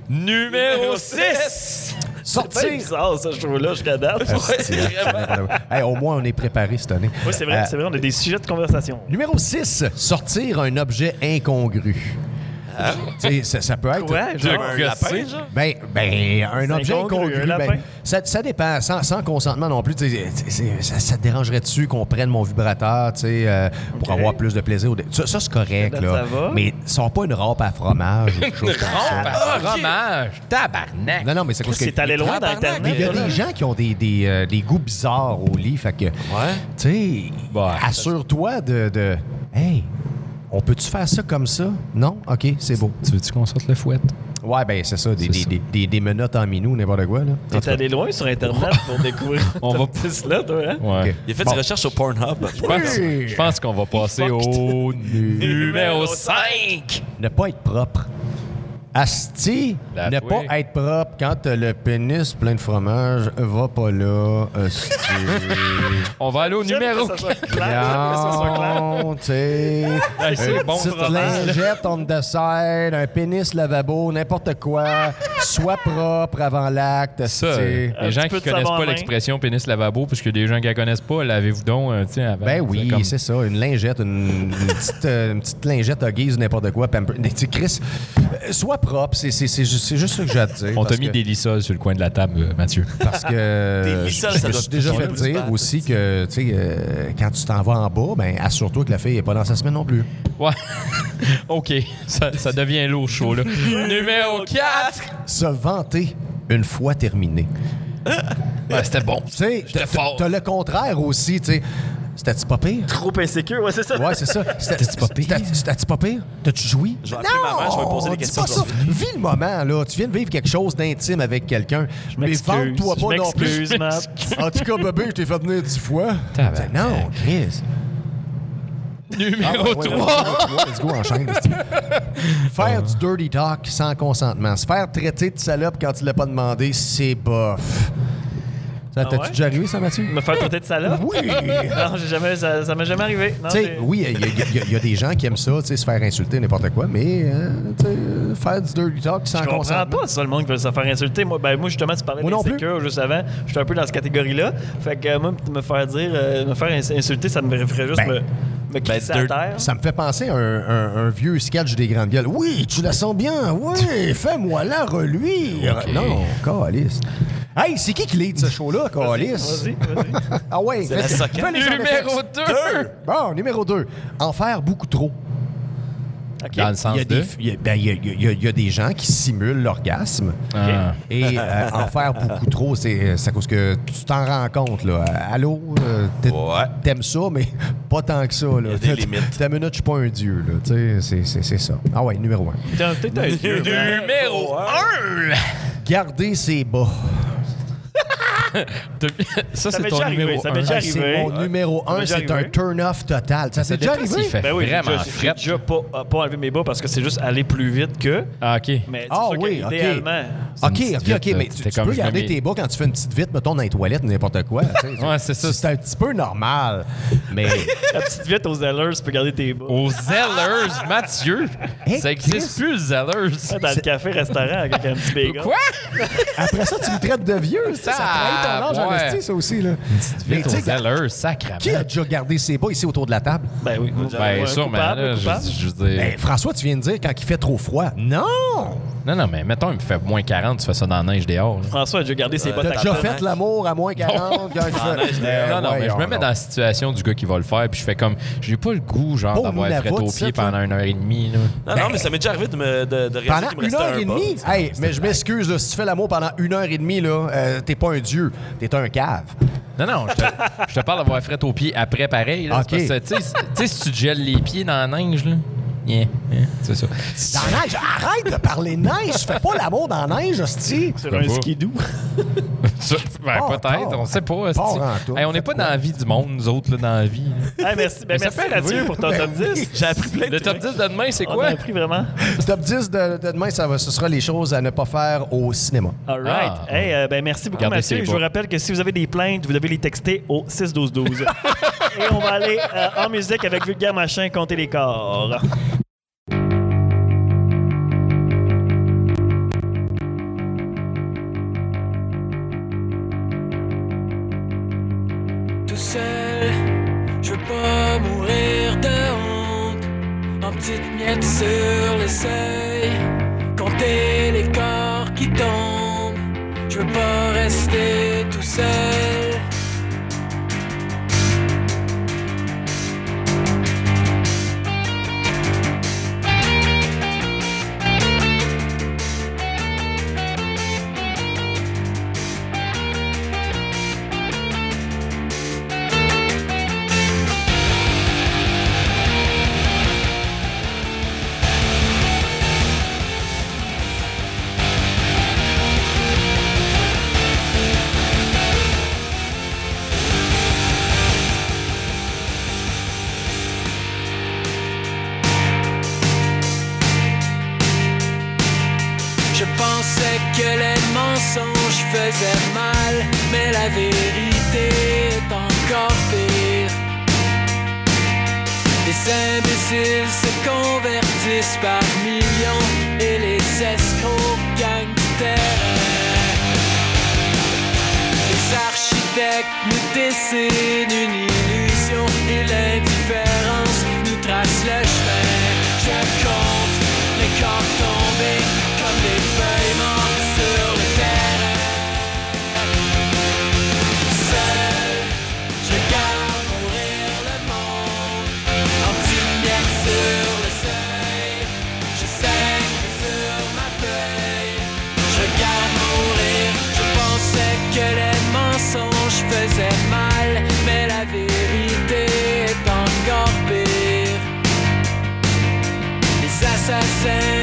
Numéro 6! Sortir. C'est bizarre, ce show-là, jusqu'à date. Asti, hein, Hey, au moins, on est préparé cette année. Oui, c'est vrai, Euh, c'est vrai, on a des sujets de conversation. Numéro 6, sortir un objet incongru. Sais, ça, ça peut être. Quoi? Genre un lapin, genre? Ben, ben un objet incongru, incongru. ben, ça, ça dépend, sans, sans consentement non plus. Ça, ça te dérangerait-tu qu'on prenne mon vibrateur tu sais, euh, pour avoir plus de plaisir? Ça, ça, c'est correct. Ça là. va. Mais pas une rampe à fromage. chose comme ça. Ah, fromage! Tabarnak! Non, non, mais c'est parce que. C'est allé loin dans Internet. Il y a là? des gens qui ont des, des, euh, des goûts bizarres au lit. Fait que, tu sais, assure-toi de, de. Hey, on peut-tu faire ça comme ça? Non? OK, c'est beau. Tu veux-tu qu'on sorte le fouette? Ouais, ben c'est ça, des, des, ça. Des, des- des menottes en minou, n'importe quoi. Là. T'es allé loin sur Internet pour découvrir <laughs> On va- <laughs> là, toi, hein? Ouais. Il a fait Bon. des recherches sur Pornhub. Je pense, qu'on va passer au numéro 5! Ne pas être propre. Asti, ne oui. pas être propre quand le pénis plein de fromage, va pas là. <laughs> On va aller au numéro que ça soit clair, j'aime que ça soit clair. Non, tu sais. Hey, c'est une bon petite fromage. lingette on side, un pénis lavabo, n'importe quoi. Sois propre avant l'acte. Ça, les gens qui connaissent pas l'expression pénis lavabo, parce que des gens qui la connaissent pas, lavez-vous donc, euh, tiens, avant. Ben oui, comme- c'est ça. Une lingette, une, une petite, euh, une petite lingette à guise ou n'importe quoi. pamper- Chris, euh, sois propre. C'est juste, ça que j'ai à te dire. On t'a parce mis des lissoles sur le coin de la table, euh, Mathieu. <laughs> Parce que Des lissoles, je ça me doit suis déjà fait dire aussi que, tu sais, euh, quand tu t'en vas en bas, ben assure-toi que la fille n'est pas dans sa semaine non plus. Ouais. <laughs> OK. Ça, ça devient lourd chaud, là. <laughs> Numéro 4! Se vanter une fois terminé. <laughs> Ouais, c'était bon. Tu sais, J'étais t'as- fort. t'as le contraire aussi, tu sais. C'était-tu pas pire? Trop insécure, ouais, c'est ça. Ouais, c'est ça. <laughs> C'était-tu pas pire? C'était-tu pas pire? T'as-tu joui? Je vais appeler ma mère, je vais lui poser des dis questions. pas ça. Vis le moment, là. Tu viens de vivre quelque chose d'intime avec quelqu'un. Mais Je pas non plus. En tout cas, bébé, je t'ai fait venir dix fois. Non, Chris. Numéro Ah, ouais, ouais, 3! ouais, let's go, enchaîne. <laughs> Faire du dirty talk sans consentement. Se faire traiter de salope quand tu l'as pas demandé, c'est bof. Ça Ah t'as-tu ouais? déjà arrivé, ça, Mathieu? Me faire traiter de salope? Oui! <laughs> Non, j'ai jamais, ça, ça m'est jamais arrivé. Non, oui, il y, a- y y des gens qui aiment ça, tu sais, se faire insulter n'importe quoi, mais euh, faire du dirty talk sans Je comprends consentement. pas ça, le monde qui veut se faire insulter. Moi, ben, moi justement, tu parlais Moi d'insécure juste avant. Je suis un peu dans cette catégorie-là. Fait que euh, moi, me faire dire, euh, me faire ins- insulter, ça me ferait juste Ben, me, me crisser à dirt- terre. Ça me fait penser à un, un- un vieux sketch des grandes gueules. Oui, tu la sens bien. Oui, <laughs> fais-moi la reluire. Non, calice. Hey, c'est qui qui lead ce show-là, calice? Vas-y, vas-y. Ah ouais, C'est la fais- soquette. fais les sound Numéro effects. 2! Bon, numéro 2. En faire beaucoup trop. Dans le Il sens y, a de... des, il y a- ben, il y a- il y a- y a des gens qui simulent l'orgasme. Ah. Et euh, en faire beaucoup trop, c'est c'est à cause que tu t'en rends compte. Là. Euh, Allô, euh, Ouais. t'aimes ça, mais <laughs> pas tant que ça. Là. Il y a des <laughs> limites. Ta minute, je suis pas un dieu. c'est- c'est c'est ça. Ah ouais, numéro un. T'es un- un dieu. man. <laughs> Numéro 1! Garder ses bas. <laughs> Ça, c'est ton arrivé, numéro ça 1. m'est déjà Ah, c'est arrivé. mon numéro un. C'est un turn-off total. Ça, s'est déjà arrivé? fait Ben oui, j'ai vraiment déjà- j'ai fret. déjà pas, euh, pas enlevé mes bas parce que c'est juste aller plus vite que. Ah, OK. Mais Ah oui, ok. idéalement. OK, OK, OK, mais tu, peux garder tes bas quand tu fais une petite vite, mettons, dans les toilettes ou n'importe quoi. <laughs> Ouais, c'est ça. C'est un petit peu normal. Mais <laughs> La petite vite aux Zellers, tu peux garder tes bas. Aux Zellers, Mathieu! Ça existe plus, Zellers! Dans le café-restaurant avec un petit bagel. Quoi? après ça, tu me traites de vieux. Ça, ça trahit ton âge en esti, ça aussi. Là. Mais Vite tu aux sais, Zellers, sacrément. qui a déjà gardé ses bas ici autour de la table? Ben oui. Ben, sûrement, là, je, je veux dire... Ben, François, tu viens de dire quand il fait trop froid. Non! Non, non, mais mettons, il me fait moins 40, tu fais ça dans la neige dehors. là. François a déjà gardé ses bottes T'as à déjà tabarnak. fait l'amour à moins 40 quand fait... non, non, mais je me mets dans la situation du gars qui va le faire, puis je fais comme, j'ai pas le goût, genre, Bon, d'avoir nous, fret aux pieds c'est ça. pendant une heure et demie, là. Non, non, mais ça m'est déjà arrivé de, me, de, de réaliser Pendant qu'il me une restait heure un et demie? Hey, mais je m'excuse, là, si tu fais l'amour pendant une heure et demie, là, euh, t'es pas un dieu, t'es un cave. Non, non, je te, je te parle d'avoir fret aux pieds après, pareil. Là, Ok. C'est parce que, tu sais, tu sais, si tu te gèles les pieds dans la neige, là, Yeah, yeah, c'est ça. Dans la neige, arrête de parler de neige. Fais pas l'amour dans la neige, hostie. Sur un skidoo. <laughs> Ça, ben, peut-être, on sait pas. Hey, on n'est pas dans la vie du monde, nous autres, là, dans la vie. Hey, merci, ben, merci Mathieu pour ton top 10. J'ai appris plein de Le top 10 de demain, c'est On quoi? a appris vraiment. Le top 10 de, de demain, ça va, ce sera les choses à ne pas faire au cinéma. All right. Ah. Hey, euh, ben, merci beaucoup, Gardez Mathieu. Je vous rappelle que si vous avez des plaintes, vous devez les texter au 6-12-12. <laughs> Et on va aller euh, en musique avec Vulgaire Machin, compter les corps. Petites miettes sur le seuil. Compter les corps qui tombent. Je veux pas rester tout seul. Mal, mais la vérité est encore pire. Les imbéciles se convertissent par millions et les escrocs gagnent terrain. Les architectes nous dessinent une illusion et l'indifférence nous trace le chemin. Je compte les corps tombés comme des feuilles same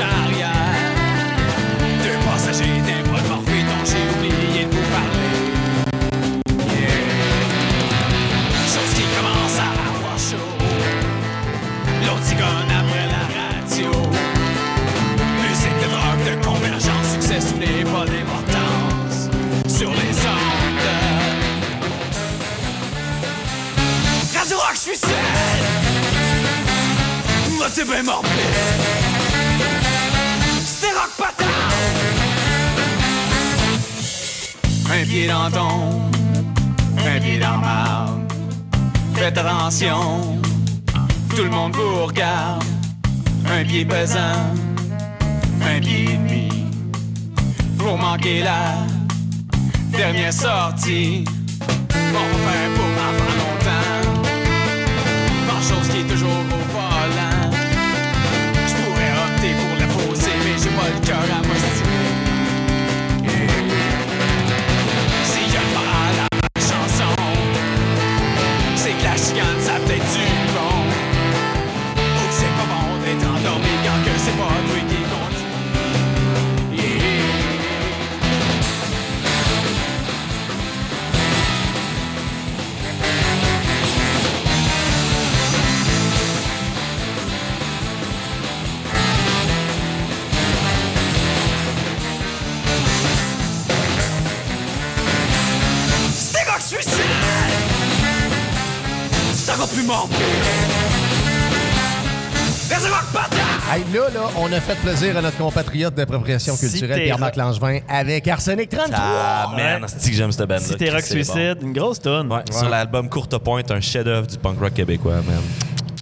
arrière Deux passagers d'un bras de morphée dont j'ai oublié de vous parler Yeah. Chose qui commence à avoir chaud L'autre après la radio Musique de drogue, de convergence Succès sous les pas d'importance Sur les ondes Radio Rock, je suis seul. Moi, c'est bien morbide. Un pied dans ton, un pied dans ma. Faites attention, tout le monde vous regarde. Un pied pesant, un pied et demi. Vous manquez la dernière sortie. On va faire pour Hey, là, là, on a fait plaisir à notre compatriote d'appropriation culturelle, Pierre-Marc Langevin, avec Arsenic 33. Ah, man, c'est que j'aime cette bande Cité Rock Suicide, une grosse tonne. Ouais, Sur l'album Courte Pointe, un chef-d'œuvre du punk rock québécois, man.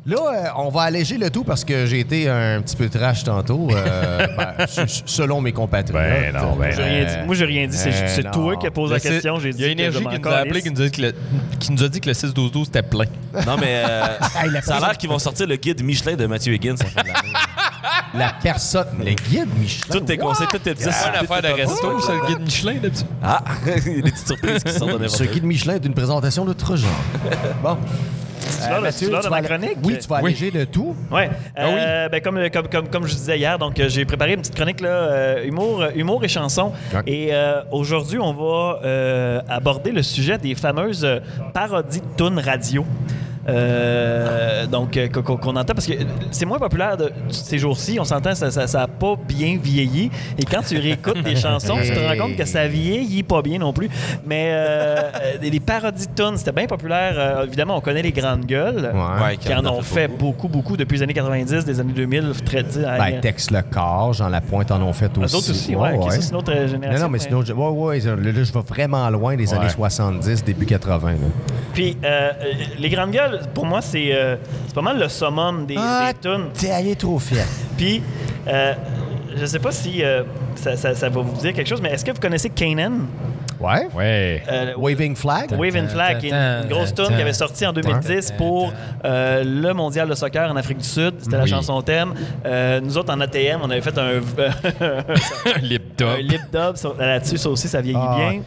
Là, euh, on va alléger le tout parce que j'ai été un petit peu trash tantôt, euh, <laughs> ben, selon mes compatriotes. Ben non, ben J'ai rien dit. Moi, j'ai rien dit. C'est Ben toi qui as posé la question. J'ai Il y a dit Énergie qui nous a appelé, qui nous a dit que le, qui nous a dit que le 6-12-12 était plein. <laughs> Non, mais euh, <laughs> Hey, ça a l'air qu'ils vont sortir le guide Michelin de Mathieu Higgins. de. La personne, le guide Michelin. Tous tes conseils, toutes tes petits. C'est pas une affaire de resto, c'est le guide Michelin là-dessus. Ah, il y a des petites surprises qui sortent de n'importe Ce guide Michelin est une présentation de genre. Bon. Tu l'as, Mathieu, tu l'as dans ma chronique? Oui, tu vas Oui. alléger le tout. Ouais. Ah Euh, ben, comme, comme, comme, comme je disais hier, donc euh, j'ai préparé une petite chronique là, euh, humour, euh, humour et chansons. Ouais. Et euh, aujourd'hui, on va euh, aborder le sujet des fameuses euh, parodies de tunes radio. Euh, donc, euh, qu'on entend, parce que c'est moins populaire de, ces jours-ci, on s'entend, ça n'a ça, ça a pas bien vieilli. Et quand tu réécoutes des <laughs> chansons, tu te rends compte que ça vieillit pas bien non plus. Mais euh, euh, les parodies de tunes, c'était bien populaire. Euh, évidemment, on connaît les grandes gueules, Ouais. qui en ont fait beaucoup, beaucoup depuis les années 90, des années 2000. Très, Ben, Tex le corps, Jean Lapointe en ont fait aussi. autres aussi, ouais. c'est une autre génération. Non, non, mais sinon, je- ouais, ouais, là, là, je vais vraiment loin des Ouais. années 70, début 80. là. Puis, les grandes gueules, pour moi, c'est euh, c'est pas mal le summum des, Ah, des tunes. T'es allé trop fier. <laughs> Puis, euh, je sais pas si euh, ça, ça- ça va vous dire quelque chose, mais est-ce que vous connaissez Kanan? Ouais. Ouais. Euh, Waving Flag. Wave and Flag, qui est une, grosse tune qui avait sorti en 2010 pour euh, le mondial de soccer en Afrique du Sud. C'était la chanson thème. Euh, nous autres, en ATM, on avait fait un, <laughs> Lip un lip dub là-dessus. Ça aussi, ça vieillit Ah, bien.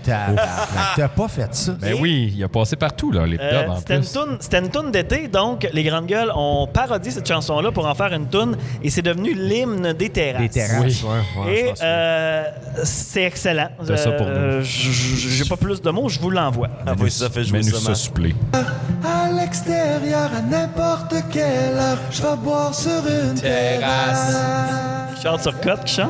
T'as pas fait ça? Ben oui, il a passé partout, là, Lip Euh, Dub, en C'était une plus. c'était une toune d'été, donc les Grandes Gueules ont parodié cette chanson-là pour en faire une toune et c'est devenu l'hymne des terrasses. Des terrasses, Oui. ouais, ouais, je Et euh, c'est excellent. T'as ça pour Euh, j- j- J'ai pas plus de mots, je vous l'envoie. Ah, oui, ça fait jouer Mais nous ça, ça man. supplé. À l'extérieur, à n'importe quelle heure, je vais boire sur une terrasse. Charles Turcotte qui chante?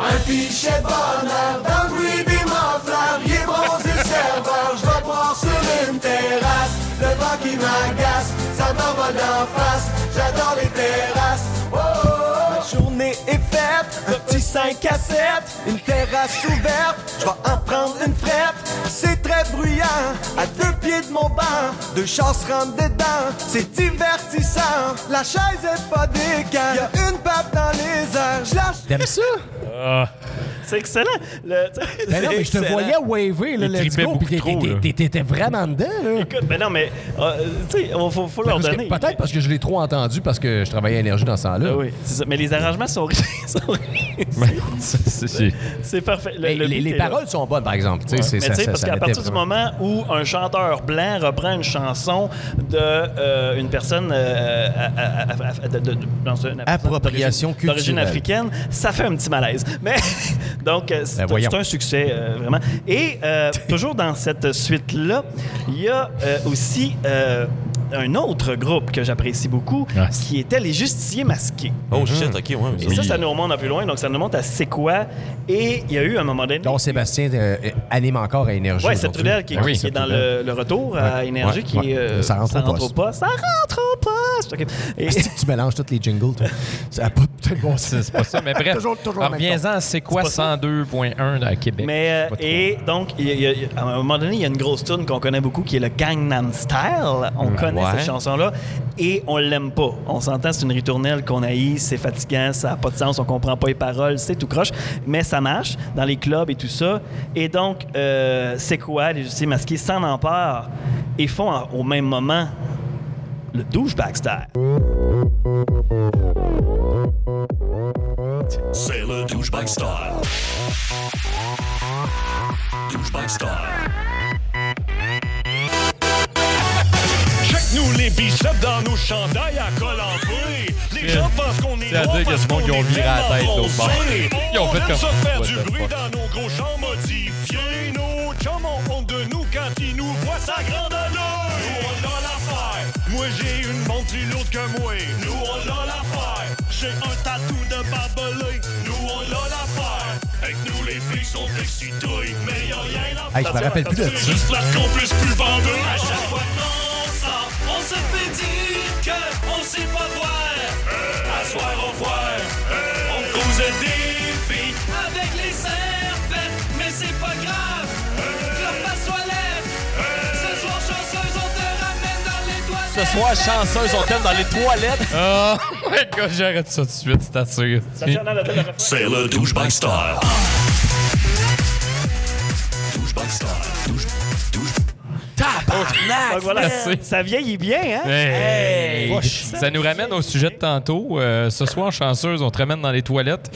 Un pichet de bonheur, dans le bruit des muffleurs, il est le serveur, je vais boire sur une terrasse. Le vent qui m'agace, ça m'envole d'en face, j'adore les terrasses. Oh, oh, oh. Ma journée est faite, un petit 5 à 7, une terrasse ouverte, je vais en prendre une frette. C'est très bruyant, à deux pieds de mon banc, deux chars se rentrent dedans, c'est divertissant. La chaise est pas des y a une patte dans les airs, je lâche T'aimes ça? Ah, C'est excellent. Le- Ben non, mais je te voyais waver, là, tripait go, puis t'étais- vraiment dedans, là. Écoute, ben non, mais euh, tu sais, il faut, faut leur que- donner. Peut-être parce que je l'ai trop entendu parce que je travaillais à Énergie dans ce temps-là. Ah oui, c'est ça. Mais les arrangements sont, <laughs> sont- <laughs> C'est- c'est- parfait. Le- Mais le les, les paroles sont bonnes, par exemple. Tu sais, Mais tu parce qu'à mettait partir du moment où un chanteur blanc reprend une chanson de euh, une personne euh, à- à- à- à- de- de- de- dans une- Appropriation d'origine- africaine, ça fait un petit malaise. <laughs> Mais donc euh, c'est Ben, c'est un succès euh, vraiment. Et euh, <laughs> toujours dans cette suite là, il y a euh, aussi euh, un autre groupe que j'apprécie beaucoup, Ah, qui était les Justiciers masqués. Oh shit, ok, ouais. Et ça, ça nous remonte un peu loin, donc ça nous monte à C'est quoi? Et il y a eu un moment donné. Donc, Sébastien euh, anime encore à Énergie. Ouais, c'est aujourd'hui. Trudel qui, Ben oui, qui est Seth dans le, le retour à Ouais. Énergie, Ouais. qui est. Ouais. euh, Ça rentre au poste. pas. Ça rentre au poste! OK. Et- que tu mélanges tous les jingles, toi? <laughs> Ça a pas peut-être bon C'est pas ça, mais <laughs> bref. Toujours- toujours Reviens-en à c'est quoi C'est pas 102.1 à Québec? Mais, euh, et donc, il y a- il y a- à un moment donné, il y a une grosse tune qu'on connaît beaucoup qui est le Gangnam Style. On connaît Ouais. cette chanson-là et on l'aime pas. On s'entend, c'est une ritournelle qu'on haït, c'est fatigant, ça n'a pas de sens, on comprend pas les paroles, c'est tout croche. Mais ça marche dans les clubs et tout ça. Et donc, euh, c'est quoi? Les justiciers masqués s'en emparent et font en- au même moment le douchebag style. C'est le douchebag style. Douchebag style. Check-nous les biceps dans nos chandails à col en feuille. Les gens pensent qu'on est C'est à dire qu'il y a parce du monde qu'on qui ont est viré à la tête, l'autre bord. Ils ont fait On aime comme, ça faire du bruit dans nos gros champs modifiés. Que moi. Nous, on a l'affaire. J'ai un tatou de barbelé. Nous, on a l'affaire. Avec nous, les filles sont excitées. Mais y'a rien à Hey, je me rappelle plus de ça. juste là qu'on puisse plus vendre. À chaque fois qu'on sort, on se fait dire qu'on sait pas voir. À soir, on voit. Ce soir, chanceuse, on t'aime dans les toilettes. Oh my god, j'arrête ça tout de suite, c'est assez. C'est le douchebag style. Douchebag style. Douche, douche. Donc voilà, Merci. ça vieillit bien, hein? Hey! Hey! Ça nous ramène au sujet de tantôt. Euh, ce soir, chanceuse, on te ramène dans les toilettes.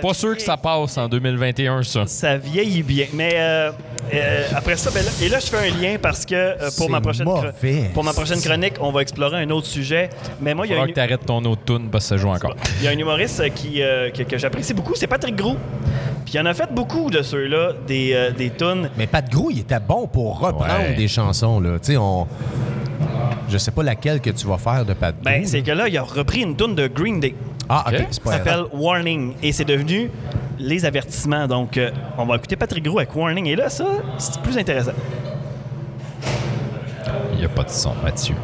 Pas sûr que ça passe en 2021, ça. Ça vieillit bien. Mais euh, euh, après ça, ben là- et là, je fais un lien parce que euh, pour, ma prochaine mauvais. pour ma prochaine chronique, on va explorer un autre sujet. Mais moi, il y a Faudra une- que t'arrêtes ton autre tune parce que ça joue encore. il y a un humoriste euh, qui, euh, que, que j'apprécie beaucoup, c'est Patrick Gros. Puis il en a fait beaucoup de ceux-là, des, euh, des tunes. Mais Pat Grou, il était bon pour reprendre Ouais. des chansons, là. Tu sais, on... Je sais pas laquelle que tu vas faire de Pat Grou. Ben, c'est que là, il a repris une tune de Green Day. Ah, OK. C'est Ça pas s'appelle Warning. Et c'est devenu les avertissements. Donc, euh, on va écouter Patrick Gros avec Warning. Et là, ça, c'est plus intéressant. Il n'y a pas de son, Mathieu.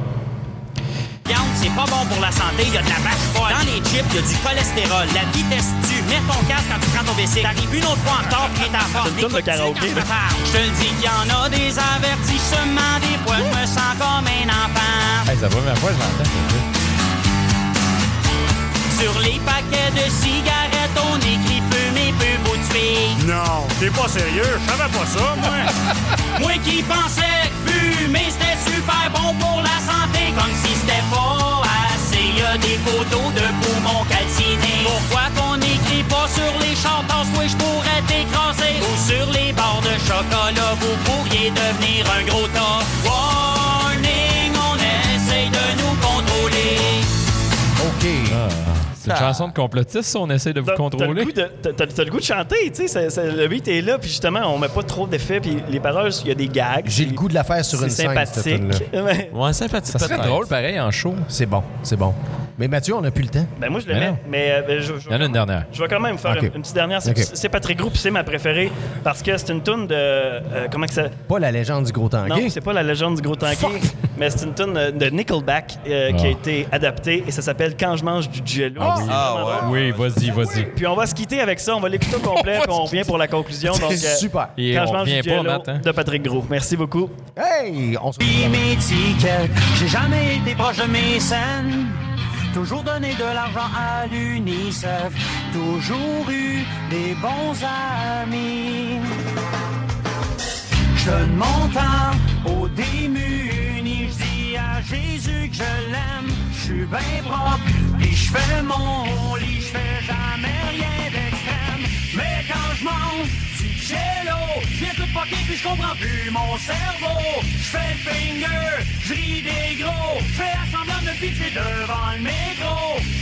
C'est pas bon pour la santé, il y a de la vache folle. Dans les chips, il y a du cholestérol. La vitesse tue. Mets ton casque quand tu prends ton bicycle. T'arrives une autre fois en retard, puis t'es en porte. C'est de karaoké. Je te le dis qu'il y en a des avertissements. Des fois, je me sens comme un enfant. Hey, c'est la première fois que je l'entends. Sur les paquets de cigarettes, on écrit fumer peut vous tuer. Non, t'es pas sérieux, je savais pas ça, moi. <laughs> Moi qui pensais que fumer c'était super bon pour la santé, comme si c'était pas assez. Y a des photos de poumons calcinés. Pourquoi qu'on n'écrit pas sur les chars oui je pourrais t'écraser. Ou sur les barres de chocolat, vous pourriez devenir un gros tas. C'est une chanson de complotiste, ça, on essaie de vous contrôler. t'as- le goût de chanter, tu sais. c'est- c'est- Le beat est là, puis justement, on met pas trop d'effets, puis les paroles, il y a des gags. J'ai le goût de la faire sur C'est une scène, cette sympathique. <laughs> Ouais. Sympathique. Ça serait drôle, pareil, en show. C'est bon, c'est bon. Mais Mathieu, on n'a plus le temps. Ben moi, je le mets, non. mais euh, ben, je, je- Il y en a une dernière. je vais quand même faire une, une petite dernière. C'est Ok. c'est Patrick Group, c'est ma préférée, parce que c'est une tune de... euh, comment que ça... Pas la légende du gros Non, tanguay. c'est pas la légende du gros tanguay, <laughs> mais c'est une tune euh, de Nickelback euh, qui a Ah. été adaptée et ça s'appelle Quand je mange du jello. Ah oui. Ah, ouais. Oui, vas-y, vas-y. Puis on va se quitter avec ça, on va l'écouter au <laughs> complet, puis on revient pour la conclusion. Donc, euh, C'est super. Et Quand on je mange du pas, jello Matt, hein? de Patrick Gros. Merci beaucoup. Hey! On se Puis mes tickets, j'ai jamais été proche de mes scènes. Toujours donné de l'argent à l'UNICEF, toujours eu des bons amis. Je donne mon temps aux démunis, je dis à Jésus que je l'aime, je suis bien propre, puis je fais mon lit, je fais jamais rien d'extrême. Mais quand je jello, je viens tout fucké puis je comprends plus mon cerveau. Je fais le finger, je ris des gros, je fais semblant de pitcher devant le métro.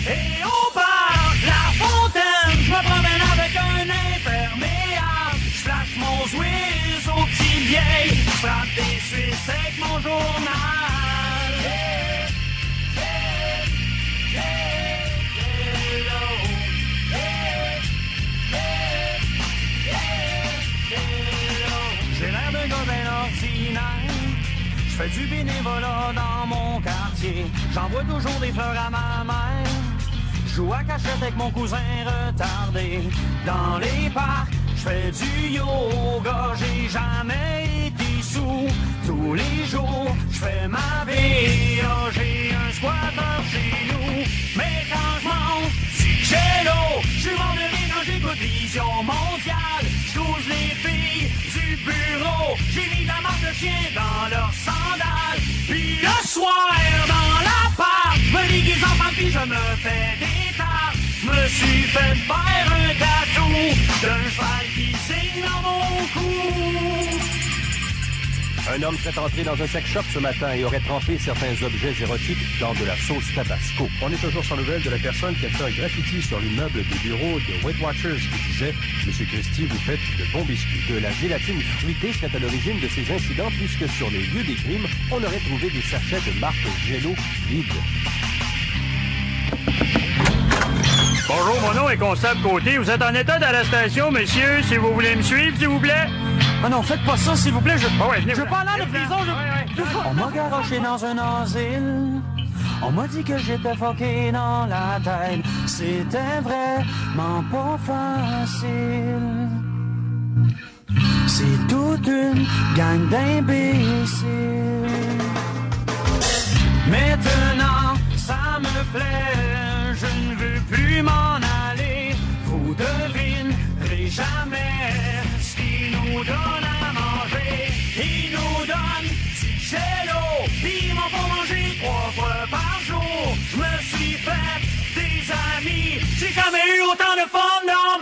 Et au parc, la fontaine, je me promène avec un imperméable. Je flash mon Swiss au petit vieil, je frappe des Suisses avec mon journal. Je fais du bénévolat dans mon quartier. J'envoie toujours des fleurs à ma mère. Joue à cachette avec mon cousin retardé. Dans les parcs, je fais du yoga. J'ai jamais été sous. Tous les jours, je fais ma BA. J'ai un squatter chez nous. Mais quand je mange du jello, je suis rire quand Vision mondiale. Je les filles du bureau. J'ai mis la marque de chien dans leurs sandales. Puis le soir, dans l'appart, je me déguise en puis je me fais des tartes. Je me suis fait faire un tatou d'un cheval qui signe dans mon cou. Un homme serait entré dans un sex shop ce matin et aurait trempé certains objets érotiques dans de la sauce tabasco. On est toujours sans nouvelles de la personne qui a fait un graffiti sur l'immeuble des bureaux de Weight Watchers qui disait « Monsieur Christie, vous faites de bons biscuits ». Que la gélatine fruitée serait à l'origine de ces incidents puisque sur les lieux des crimes, on aurait trouvé des sachets de marque Gélo vides. Bonjour, mon nom est Constable Côté. Vous êtes en état d'arrestation, monsieur. Si vous voulez me suivre, s'il vous plaît? Ah non, faites pas ça, s'il vous plaît. Je, je veux pas aller en prison. Je... On m'a garoché dans un asile. On m'a dit que j'étais fucké dans la tête. C'était vraiment pas facile. C'est toute une gang d'imbéciles. Maintenant, ça me plaît, je ne veux plus m'en aller. Vous devinerez jamais nous donne à manger. Ils nous donnent du gelo. Ils m'en font manger trois fois par jour. Je me suis fait des amis. J'ai jamais eu autant de fun dans